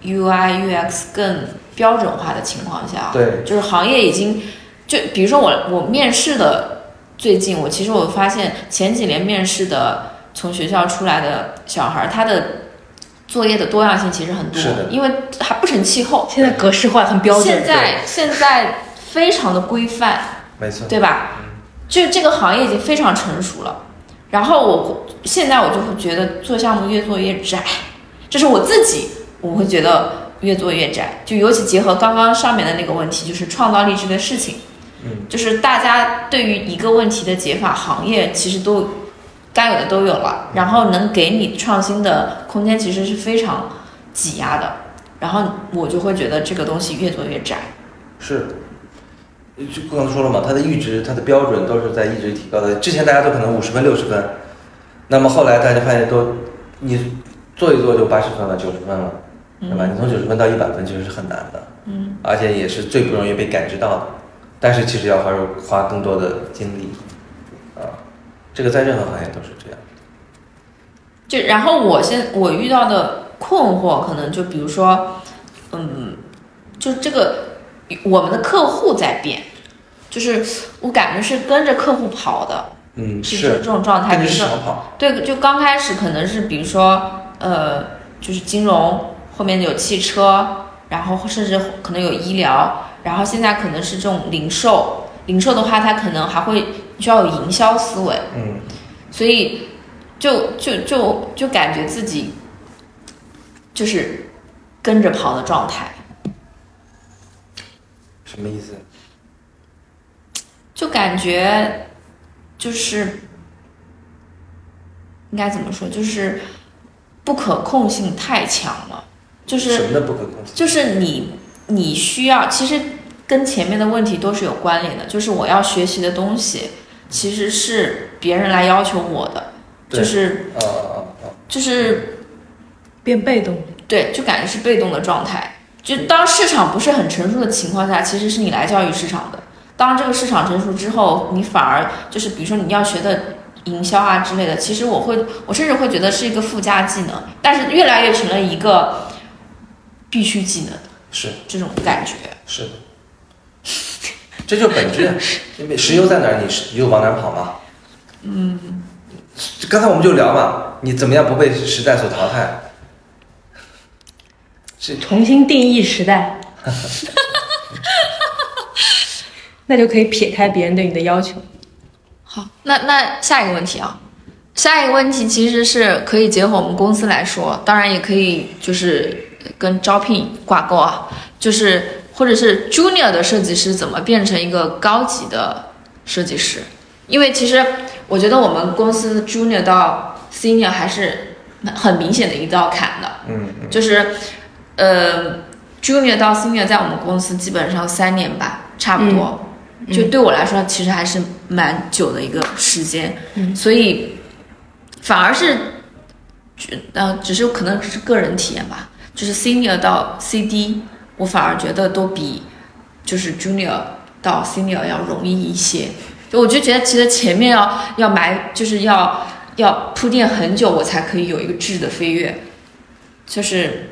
UI UX 更标准化的情况下，对就是行业已经就比如说我我面试的最近我其实我发现前几年面试的从学校出来的小孩儿，他的作业的多样性其实很多是，因为还不成气候。现在格式化很标准。现在现在非常的规范，没错，对吧？就这个行业已经非常成熟了，然后我现在我就会觉得做项目越做越窄，这是我自己我会觉得越做越窄，就尤其结合刚刚上面的那个问题，就是创造力这个事情，嗯，就是大家对于一个问题的解法，行业其实都该有的都有了，然后能给你创新的空间其实是非常挤压的，然后我就会觉得这个东西越做越窄。是。就刚才说了嘛，它的阈值、它的标准都是在一直提高的。之前大家都可能五十分、六十分，那么后来大家发现都，你做一做就八十分了、九十分了，对吧？你从九十分到一百分其实是很难的，嗯，而且也是最不容易被感知到的。但是其实要花花更多的精力，啊，这个在任何行业都是这样。就然后我现我遇到的困惑，可能就比如说，嗯，就这个我们的客户在变，就是我感觉是跟着客户跑的，嗯，是这这种状态。跟着比如说，对，就刚开始可能是比如说，呃，就是金融，后面有汽车，然后甚至可能有医疗，然后现在可能是这种零售，零售的话，它可能还会需要有营销思维。嗯，所以就就就就感觉自己就是跟着跑的状态，什么意思？就感觉就是应该怎么说，就是不可控性太强了，就是什么的不可控性？就是你你需要，其实跟前面的问题都是有关联的，就是我要学习的东西其实是别人来要求我的，就是啊啊啊！就是变被动，对，就感觉是被动的状态。就当市场不是很成熟的情况下，其实是你来教育市场的。当这个市场成熟之后，你反而就是比如说你要学的营销啊之类的，其实我会，我甚至会觉得是一个附加技能，但是越来越成了一个必须技能是这种感觉。是的，这就本质啊。因为石油在哪儿，你石油往哪儿跑嘛。嗯。刚才我们就聊嘛，你怎么样不被时代所淘汰？是重新定义时代 那就可以撇开别人对你的要求。好，那那下一个问题啊，下一个问题其实是可以结合我们公司来说，当然也可以就是跟招聘挂钩啊，就是或者是 junior 的设计师怎么变成一个高级的设计师？因为其实我觉得我们公司 junior 到 senior 还是很明显的一道坎的，嗯嗯就是呃 junior 到 senior 在我们公司基本上三年吧，差不多。就对我来说，其实还是蛮久的一个时间，嗯所以反而是，觉呃，只是可能只是个人体验吧，就是 senior 到 CD，我反而觉得都比就是 junior 到 senior 要容易一些。就我就觉得，其实前面要要埋，就是要要铺垫很久，我才可以有一个质的飞跃，就是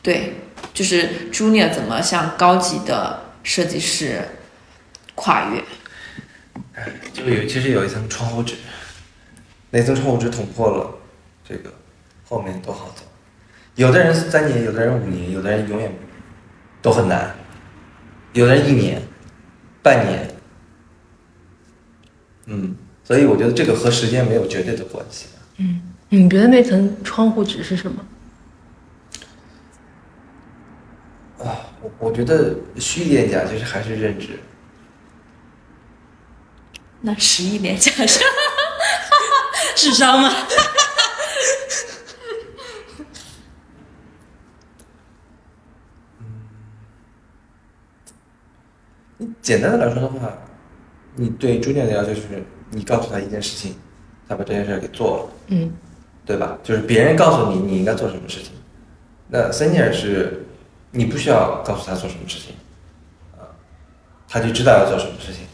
对，就是 junior 怎么向高级的设计师跨越。就有其实有一层窗户纸，那层窗户纸捅破了，这个后面都好走。有的人三年，有的人五年，有的人永远都很难，有的人一年、半年，嗯，所以我觉得这个和时间没有绝对的关系。嗯你觉得那层窗户纸是什么？啊，我我觉得虚一点讲，就是还是认知。那十一年加是 智商吗？简单的来说的话，你对朱念的要求就是你告诉他一件事情，他把这件事儿给做了，嗯对吧？就是别人告诉你你应该做什么事情，那 senior 是你不需要告诉他做什么事情，啊，他就知道要做什么事情，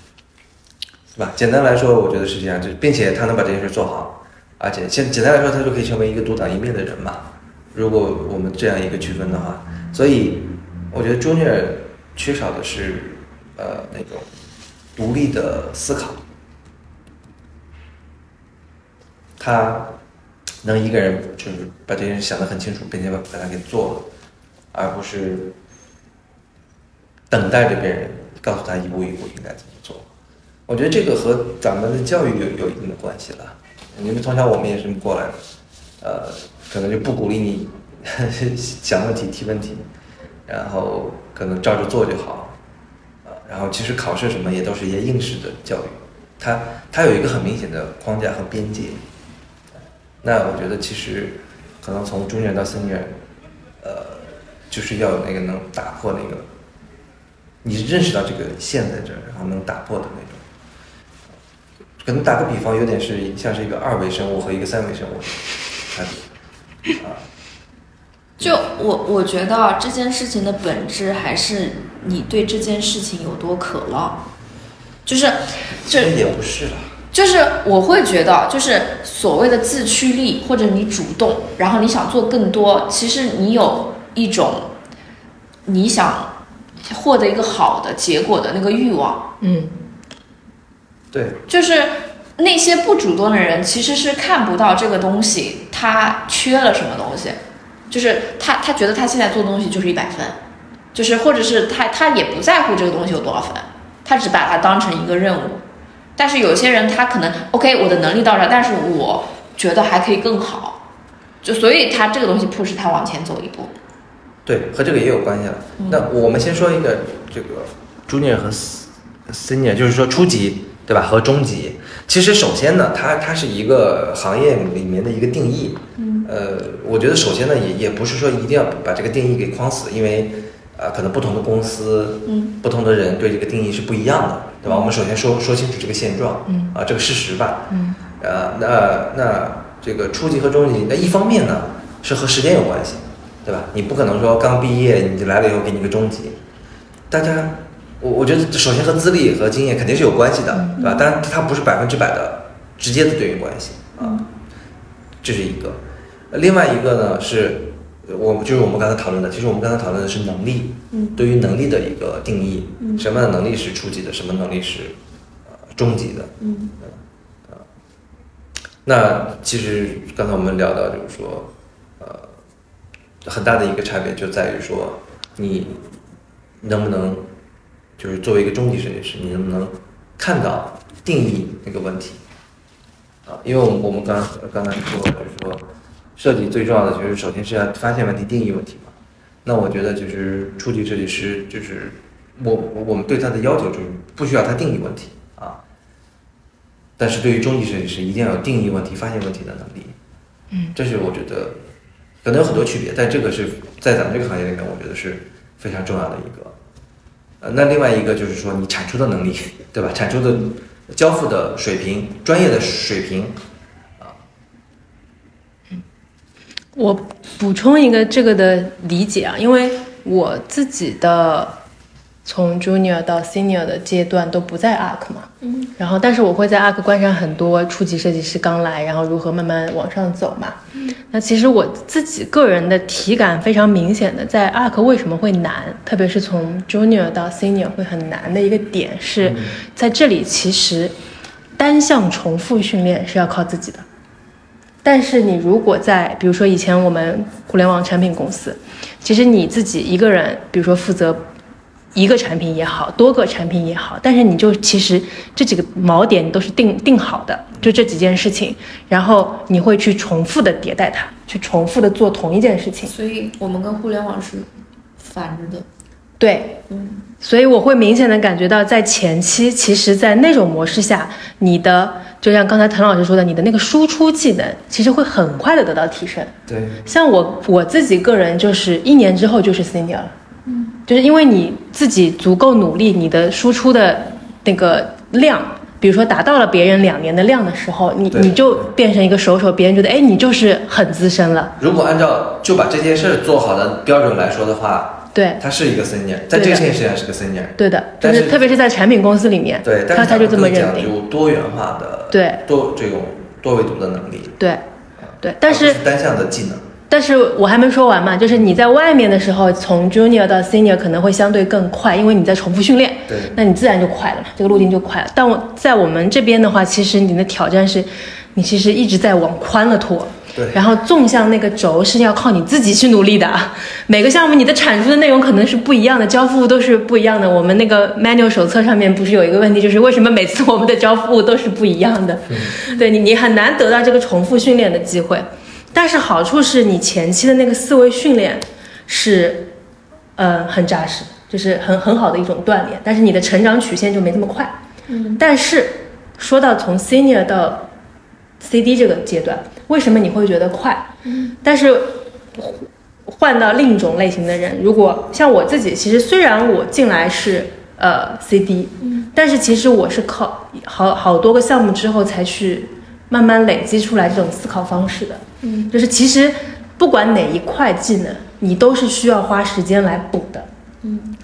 是吧？简单来说，我觉得是这样，就并且他能把这件事做好，而且简简单来说，他就可以成为一个独当一面的人嘛。如果我们这样一个区分的话，所以我觉得 junior 缺少的是呃那种独立的思考，他能一个人就是把这件事想得很清楚，并且把把它给做了，而不是等待着别人告诉他一步一步应该怎么做。我觉得这个和咱们的教育有有一定的关系了，因为从小我们也是这么过来的，呃，可能就不鼓励你 想问题、提问题，然后可能照着做就好，后其实考试什么也都是一些应试的教育，它它有一个很明显的框架和边界。那我觉得其实可能从中年到中学呃，就是要有那个能打破那个，你认识到这个线在这儿，然后能打破的那种。可能打个比方，有点是像是一个二维生物和一个三维生物的差别啊。就我我觉得这件事情的本质还是你对这件事情有多渴望，就是这也不是了。就是我会觉得，就是所谓的自驱力，或者你主动，然后你想做更多，其实你有一种你想获得一个好的结果的那个欲望。嗯，对，就是那些不主动的人，其实是看不到这个东西他缺了什么东西，就是他他觉得他现在做的东西就是一百分，就是或者是他他也不在乎这个东西有多少分，他只把它当成一个任务。但是有些人他可能 OK，我的能力到这儿，但是我觉得还可以更好，就所以他这个东西 push 他往前走一步。对，和这个也有关系了。那我们先说一个这个 junior 和 senior，就是说初级对吧？和中级。其实首先呢，它它是一个行业里面的一个定义。嗯。呃，我觉得首先呢，也也不是说一定要把这个定义给框死，因为呃，可能不同的公司，嗯，不同的人对这个定义是不一样的，对吧？我们首先说说清楚这个现状，嗯，啊，这个事实吧。嗯。呃，那那这个初级和中级，那一方面呢是和时间有关系。对吧？你不可能说刚毕业你就来了以后给你个中级，大家，我我觉得首先和资历和经验肯定是有关系的，对吧？当然它不是百分之百的直接的对应关系啊，这是一个。呃另外一个呢是，呃我们就是我们刚才讨论的，其实我们刚才讨论的是能力，嗯对于能力的一个定义，嗯什么样的能力是初级的，什么能力是呃中级的。嗯呃那其实刚才我们聊到，就是说，呃，很大的一个差别就在于说，你能不能，就是作为一个中级设计师，你能不能看到定义那个问题啊？因为我们我们刚刚才说，就是说，设计最重要的就是首先是要发现问题、定义问题嘛。那我觉得就是初级设计师，就是我我我们对他的要求就是不需要他定义问题啊，但是对于中级设计师，一定要有定义问题、发现问题的能力。嗯，这是我觉得可能有很多区别，但这个是在咱们这个行业里面，我觉得是非常重要的一个。呃，那另外一个就是说你产出的能力，对吧？产出的交付的水平、专业的水平，我补充一个这个的理解啊，因为我自己的从 junior 到 senior 的阶段都不在 ARC 嘛，嗯，然后但是我会在 ARC 观察很多初级设计师刚来，然后如何慢慢往上走嘛。嗯那其实我自己个人的体感非常明显的，在 ARC 为什么会难，特别是从 junior 到 senior 会很难的一个点是，在这里其实单向重复训练是要靠自己的。但是你如果在，比如说以前我们互联网产品公司，其实你自己一个人，比如说负责一个产品也好，多个产品也好，但是你就其实这几个锚点你都是定定好的，就这几件事情，然后你会去重复的迭代它，去重复的做同一件事情。所以我们跟互联网是反着的。对，嗯所以我会明显的感觉到，在前期，其实，在那种模式下，你的就像刚才滕老师说的，你的那个输出技能，其实会很快的得到提升。对，像我我自己个人，就是一年之后就是 senior 了，嗯，就是因为你自己足够努力，你的输出的那个量，比如说达到了别人两年的量的时候，你你就变成一个手手，别人觉得哎，你就是很资深了，如果按照就把这件事做好的标准来说的话，对他是一个 senior，在这个事情上是个 senior。对的，就但是是特别是在产品公司里面，对，但是他他就这么讲认定，究多元化的，对多这种多维度的能力，对对，但是单向的技能。但是我还没说完嘛，就是你在外面的时候，从 junior 到 senior 可能会相对更快，因为你在重复训练，对那你自然就快了嘛，这个路径就快了。但我在我们这边的话，其实你的挑战是，你其实一直在往宽了拖。对然后纵向那个轴是要靠你自己去努力的，每个项目你的产出的内容可能是不一样的，交付物都是不一样的。我们那个 manual 手册上面不是有一个问题，就是为什么每次我们的交付物都是不一样的？对你，你很难得到这个重复训练的机会。但是好处是你前期的那个思维训练是，呃，很扎实，就是很很好的一种锻炼。但是你的成长曲线就没这么快。嗯。但是说到从 senior 到 CD 这个阶段，为什么你会觉得快？但是换到另一种类型的人，如果像我自己，其实虽然我进来是呃 CD，但是其实我是靠好好多个项目之后才去慢慢累积出来这种思考方式的。就是其实不管哪一块技能，你都是需要花时间来补的。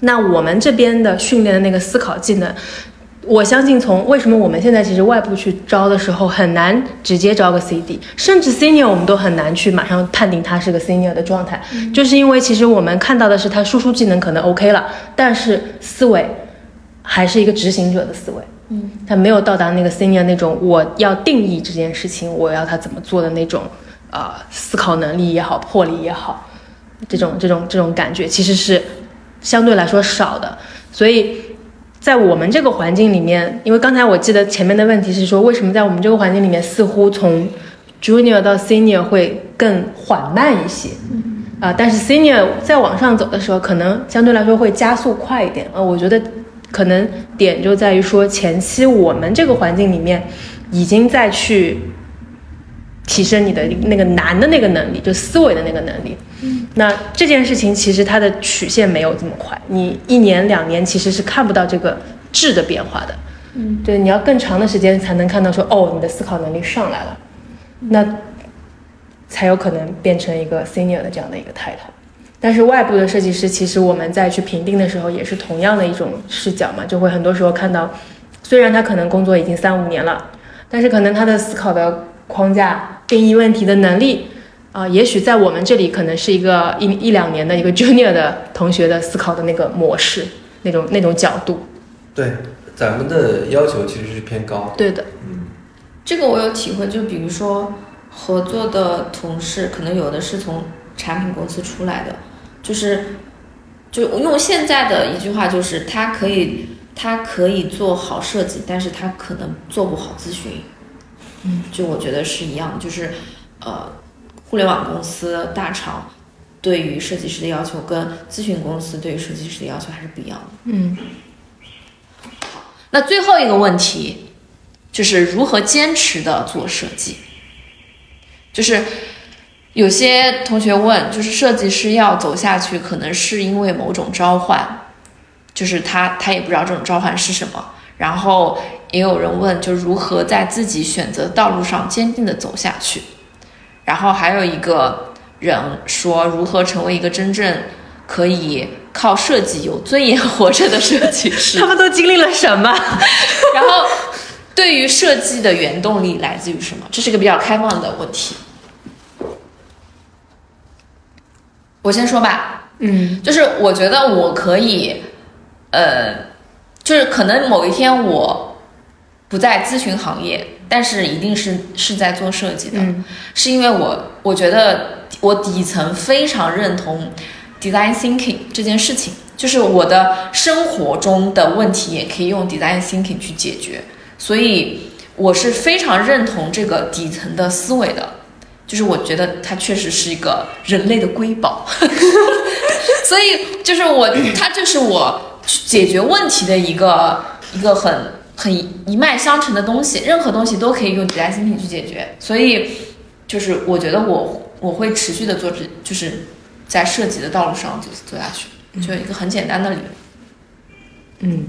那我们这边的训练的那个思考技能，我相信从为什么我们现在其实外部去招的时候很难直接招个 CD，甚至 senior 我们都很难去马上判定他是个 senior 的状态，就是因为其实我们看到的是他输出技能可能 OK 了，但是思维还是一个执行者的思维。嗯，他没有到达那个 senior 那种我要定义这件事情，我要他怎么做的那种呃思考能力也好，魄力也好，这种这种这种感觉其实是相对来说少的。所以在我们这个环境里面，因为刚才我记得前面的问题是说，为什么在我们这个环境里面，似乎从 junior 到 senior 会更缓慢一些？嗯啊、但是 senior 再往上走的时候，可能相对来说会加速快一点。呃，我觉得可能点就在于说，前期我们这个环境里面已经在去提升你的那个难的那个能力，就思维的那个能力。那这件事情其实它的曲线没有这么快，你一年两年其实是看不到这个质的变化的。嗯，对，你要更长的时间才能看到说，哦，你的思考能力上来了，那才有可能变成一个 senior 的这样的一个 title。但是外部的设计师，其实我们在去评定的时候，也是同样的一种视角嘛，就会很多时候看到，虽然他可能工作已经三五年了，但是可能他的思考的框架、定义问题的能力，啊、也许在我们这里可能是一个一一两年的一个 junior 的同学的思考的那个模式，那种那种角度。对，咱们的要求其实是偏高。对的，这个我有体会，就比如说合作的同事，可能有的是从产品公司出来的，就是就用现在的一句话，就是他可以他可以做好设计，但是他可能做不好咨询。嗯，就我觉得是一样，就是呃，互联网公司大厂对于设计师的要求跟咨询公司对于设计师的要求还是不一样的。嗯，那最后一个问题就是如何坚持的做设计，就是有些同学问，就是设计师要走下去，可能是因为某种召唤，就是他他也不知道这种召唤是什么。然后也有人问，就如何在自己选择道路上坚定的走下去。然后还有一个人说，如何成为一个真正可以靠设计有尊严活着的设计师 他。们都经历了什么？然后，对于设计的原动力来自于什么？这是个比较开放的问题。我先说吧，嗯就是我觉得我可以，呃，就是可能某一天我不在咨询行业，但是一定是是在做设计的，嗯。是因为我我觉得我底层非常认同 design thinking 这件事情，就是我的生活中的问题也可以用 design thinking 去解决，所以我是非常认同这个底层的思维的。就是我觉得它确实是一个人类的瑰宝，所以就是我，它就是我解决问题的一个一个很很一脉相承的东西，任何东西都可以用 design thinking 去解决，所以就是我觉得我我会持续的做这，就是在设计的道路上走走下去，就一个很简单的理由。嗯，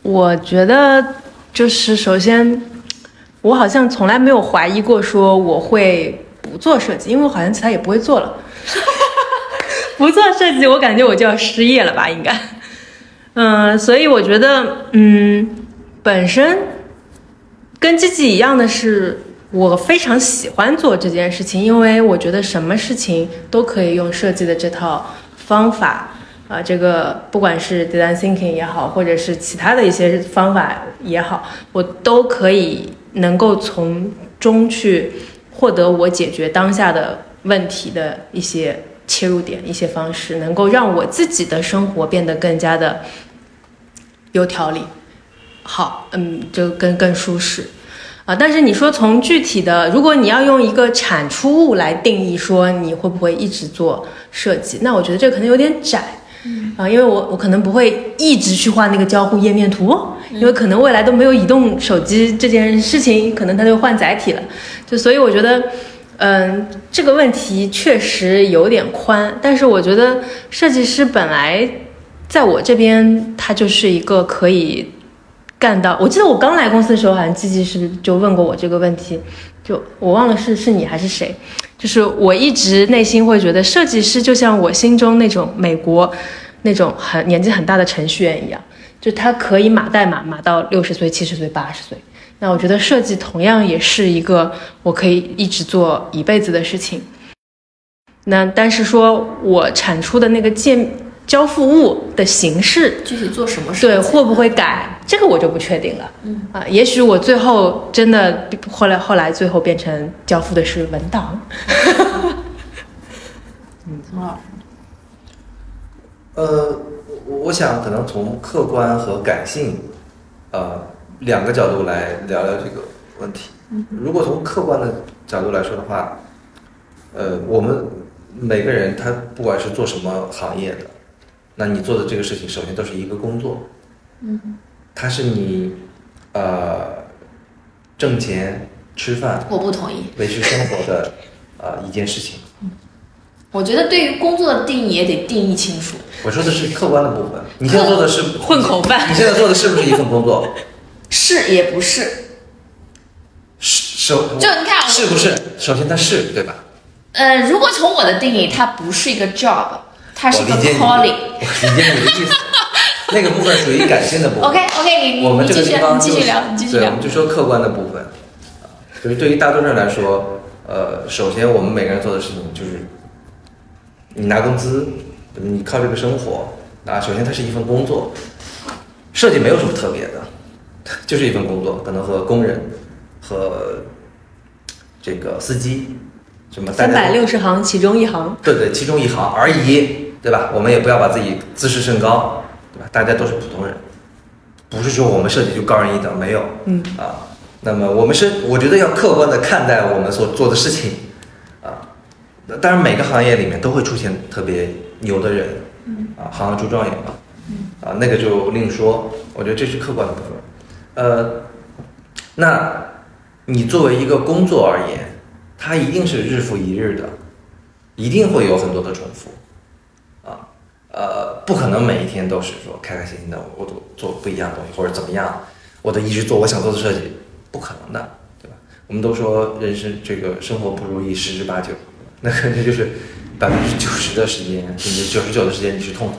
我觉得就是首先，我好像从来没有怀疑过说我会不做设计，因为我好像其他也不会做了。不做设计，我感觉我就要失业了吧，应该。嗯，所以我觉得，嗯，本身跟积极一样的是，我非常喜欢做这件事情，因为我觉得什么事情都可以用设计的这套方法，啊、这个不管是 design thinking 也好，或者是其他的一些方法也好，我都可以能够从中去获得我解决当下的问题的一些切入点、一些方式，能够让我自己的生活变得更加的有条理。好，嗯，就更更舒适。啊，但是你说从具体的，如果你要用一个产出物来定义，说你会不会一直做设计，那我觉得这可能有点窄。啊，因为我我可能不会一直去画那个交互页面图，因为可能未来都没有移动手机这件事情，可能它就换载体了。就所以我觉得，嗯，这个问题确实有点宽，但是我觉得设计师本来在我这边，他就是一个可以干到。我记得我刚来公司的时候，好像季季是就问过我这个问题？就我忘了是是你还是谁，就是我一直内心会觉得设计师就像我心中那种美国那种很年纪很大的程序员一样，就他可以码代码码到六十岁、七十岁、八十岁。那我觉得设计同样也是一个我可以一直做一辈子的事情。那但是说我产出的那个件交付物的形式，具体做什么事对，计？会不会改？这个我就不确定了。嗯啊，也许我最后真的后来后来最后变成交付的是文档。陈老师，呃，我我想可能从客观和感性，呃，两个角度来聊聊这个问题。如果从客观的角度来说的话，呃，我们每个人他不管是做什么行业的，那你做的这个事情首先都是一个工作，嗯，它是你呃挣钱、吃饭、我不同意。维持生活的呃一件事情。我觉得对于工作的定义也得定义清楚。我说的是客观的部分，你现在做的是混口饭你现在做的是不是一份工作？是也不是，是首就你看是不是？首先它是对吧？呃，如果从我的定义，它不是一个 job，它是一个我理解你，calling。我理解你的意思。那个部分属于感性的部分。OK OK，你你我们你继续这个地方就你继续聊，你继续对，我们。就说客观的部分，啊就是对于大多数人来说，呃，首先我们每个人做的事情就是，你拿工资，你靠这个生活，啊，首先它是一份工作，设计没有什么特别的，就是一份工作，可能和工人和这个司机什么三百六十行其中一行，对对，其中一行而已，对吧？我们也不要把自己自视甚高，对吧？大家都是普通人，不是说我们设计就高人一等，没有，嗯啊。那么我们是，我觉得要客观的看待我们所做的事情，啊。当然，每个行业里面都会出现特别牛的人，啊，行行出状元嘛，啊，那个就另说。我觉得这是客观的部分。呃，那你作为一个工作而言，它一定是日复一日的，一定会有很多的重复，不可能每一天都是说开开心心的，我都做不一样的东西或者怎么样，我都一直做我想做的设计，不可能的，对吧？我们都说人生这个生活不如意十之八九，那肯定就是百分之九十的时间，甚至九十九的时间你是痛苦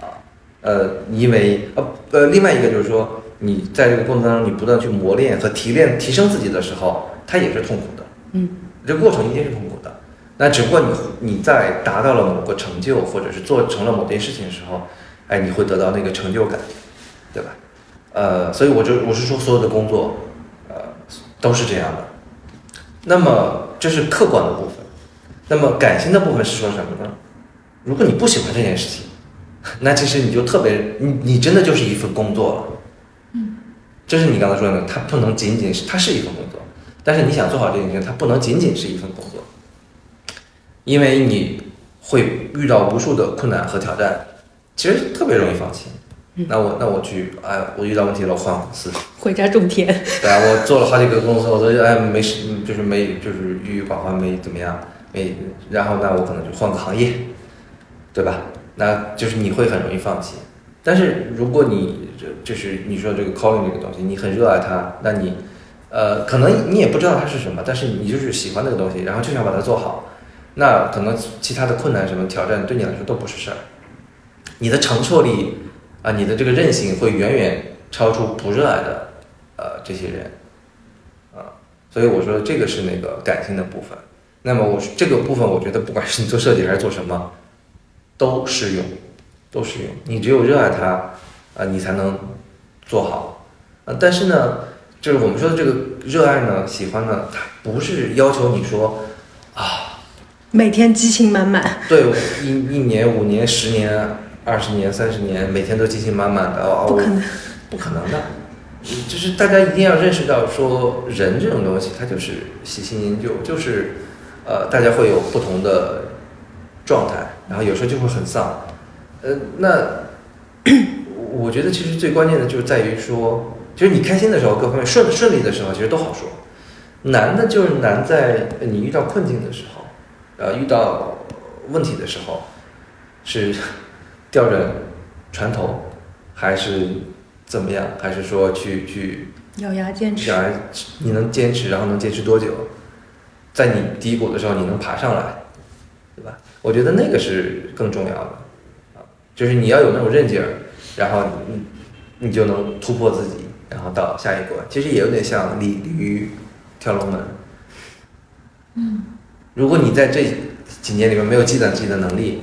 的，啊，呃，因为呃呃，另外一个就是说，你在这个过程当中，你不断去磨练和提炼、提升自己的时候，它也是痛苦的。嗯，这过程一定是痛苦的。那只不过你你在达到了某个成就，或者是做成了某件事情的时候，哎，你会得到那个成就感，对吧？呃，所以我就我是说，所有的工作，呃，都是这样的。那么这是客观的部分，那么感性的部分是说什么呢？如果你不喜欢这件事情，那其实你就特别，你你真的就是一份工作了。嗯，这是你刚才说的，它不能仅仅是它是一份工作，但是你想做好这件事情，它不能仅仅是一份工作，因为你会遇到无数的困难和挑战，其实特别容易放弃。那我那我去，哎，我遇到问题了，我换公司，回家种田。对啊，我做了好几个公司，我都哎没事，就是没就是郁郁寡欢，没怎么样，没，然后那我可能就换个行业，对吧？那就是你会很容易放弃。但是如果你这就是你说这个 calling 这个东西，你很热爱它，那你呃可能你也不知道它是什么，但是你就是喜欢那个东西，然后就想把它做好，那可能其他的困难什么挑战对你来说都不是事儿，你的承受力啊，你的这个韧性会远远超出不热爱的呃这些人啊，所以我说这个是那个感性的部分。那么我这个部分，我觉得不管是你做设计还是做什么，都适用，都适用。你只有热爱它，啊、你才能做好。啊、但是呢，就是我们说的这个热爱呢、喜欢呢，它不是要求你说，每天激情满满，对，一一年、五年、十年、二十年、三十年，每天都激情满满的哦，不可能。不可能的。就是大家一定要认识到，说人这种东西，它就是喜新厌旧，就是呃，大家会有不同的状态，然后有时候就会很丧。呃，那我觉得其实最关键的就是在于说，就是你开心的时候，各方面顺顺利的时候，其实都好说。难的就是难在你遇到困境的时候，呃，遇到问题的时候，是 调转船头，还是怎么样？还是说去去咬牙坚持。想你能坚持，然后能坚持多久？在你低谷的时候，你能爬上来，对吧？我觉得那个是更重要的啊，就是你要有那种韧劲儿，然后你你就能突破自己，然后到下一关。其实也有点像鲤鲤鱼跳龙门。嗯，如果你在这几年里面没有积攒自己的能力，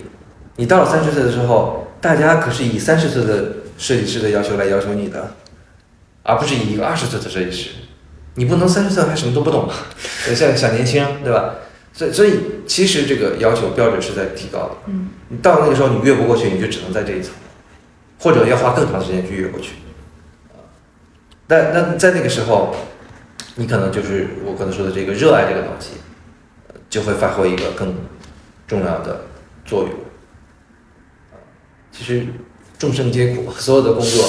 你到了三十岁的时候，大家可是以三十岁的设计师的要求来要求你的。而不是以一个二十岁的设计师，你不能三十岁还什么都不懂，像小年轻，对吧？所以，所以其实这个要求标准是在提高的。嗯，你到那个时候你越不过去，你就只能在这一层，或者要花更长时间去越过去。但那在那个时候，你可能就是我刚才说的这个热爱这个东西，呃就会发挥一个更重要的作用。其实众生皆苦，所有的工作。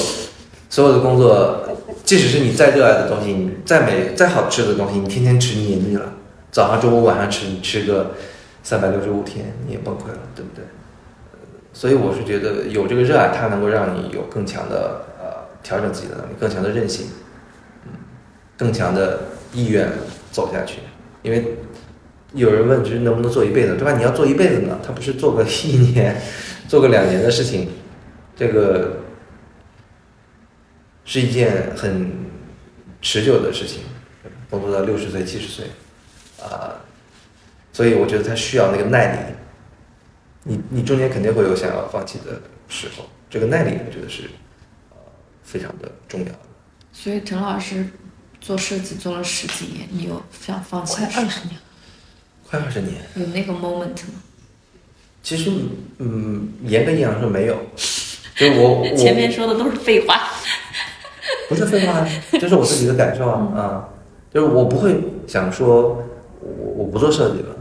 所有的工作，即使是你再热爱的东西，你再美、再好吃的东西，你天天吃你也腻了。早上、中午、晚上吃，你吃个三百六十五天，你也崩溃了，对不对？所以我是觉得有这个热爱，它能够让你有更强的呃调整自己的能力，更强的韧性，嗯，更强的意愿走下去。因为有人问，就是能不能做一辈子，对吧？你要做一辈子呢，他不是做个一年、做个两年的事情，这个。是一件很持久的事情，工作到六十岁、七十岁，啊、所以我觉得他需要那个耐力。你你中间肯定会有想要放弃的时候，这个耐力我觉得是呃非常的重要的。所以陈老师做设计做了十几年，你有想放弃二十年。快二十年，有那个 moment 吗？其实嗯，严格意义上说没有，就我我前面说的都是废话。不是废话，这是我自己的感受啊啊，就是我不会想说我我不做设计了，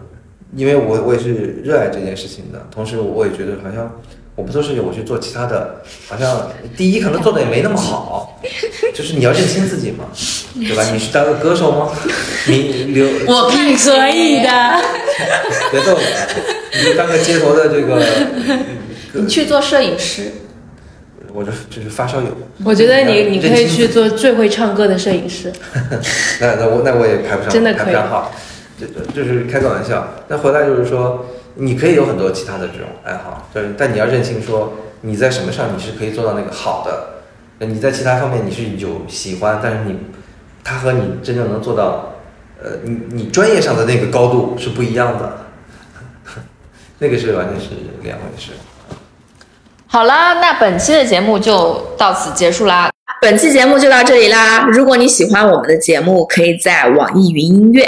因为我我也是热爱这件事情的，同时我也觉得好像我不做设计，我去做其他的，好像第一可能做的也没那么好，就是你要认清自己嘛，对吧？你去当个歌手吗？你留 我看可以的，别逗我，你就当个街头的这个，你去做摄影师，我这就是发烧友。我觉得你你可以去做最会唱歌的摄影师。那那我那我也排不上，真的可以排不上号，这这就是开个玩笑。那回来就是说，你可以有很多其他的这种爱好，但但你要认清说你在什么上你是可以做到那个好的，那你在其他方面你是有喜欢，但是你它和你真正能做到，呃，你你专业上的那个高度是不一样的，那个是完全是两回事。好啦，那本期的节目就到此结束啦。本期节目就到这里啦。如果你喜欢我们的节目，可以在网易云音乐、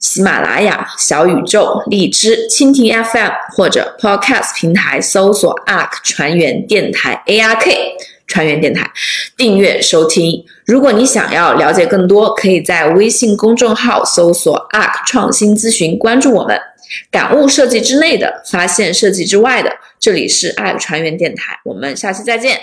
喜马拉雅、小宇宙、荔枝、蜻蜓 FM 或者 Podcast 平台搜索 ARK 船员电台 ARK 船员电台订阅收听。如果你想要了解更多，可以在微信公众号搜索 ARK 创新咨询，关注我们。感悟设计之内的，发现设计之外的。这里是 ARK 船员电台，我们下期再见。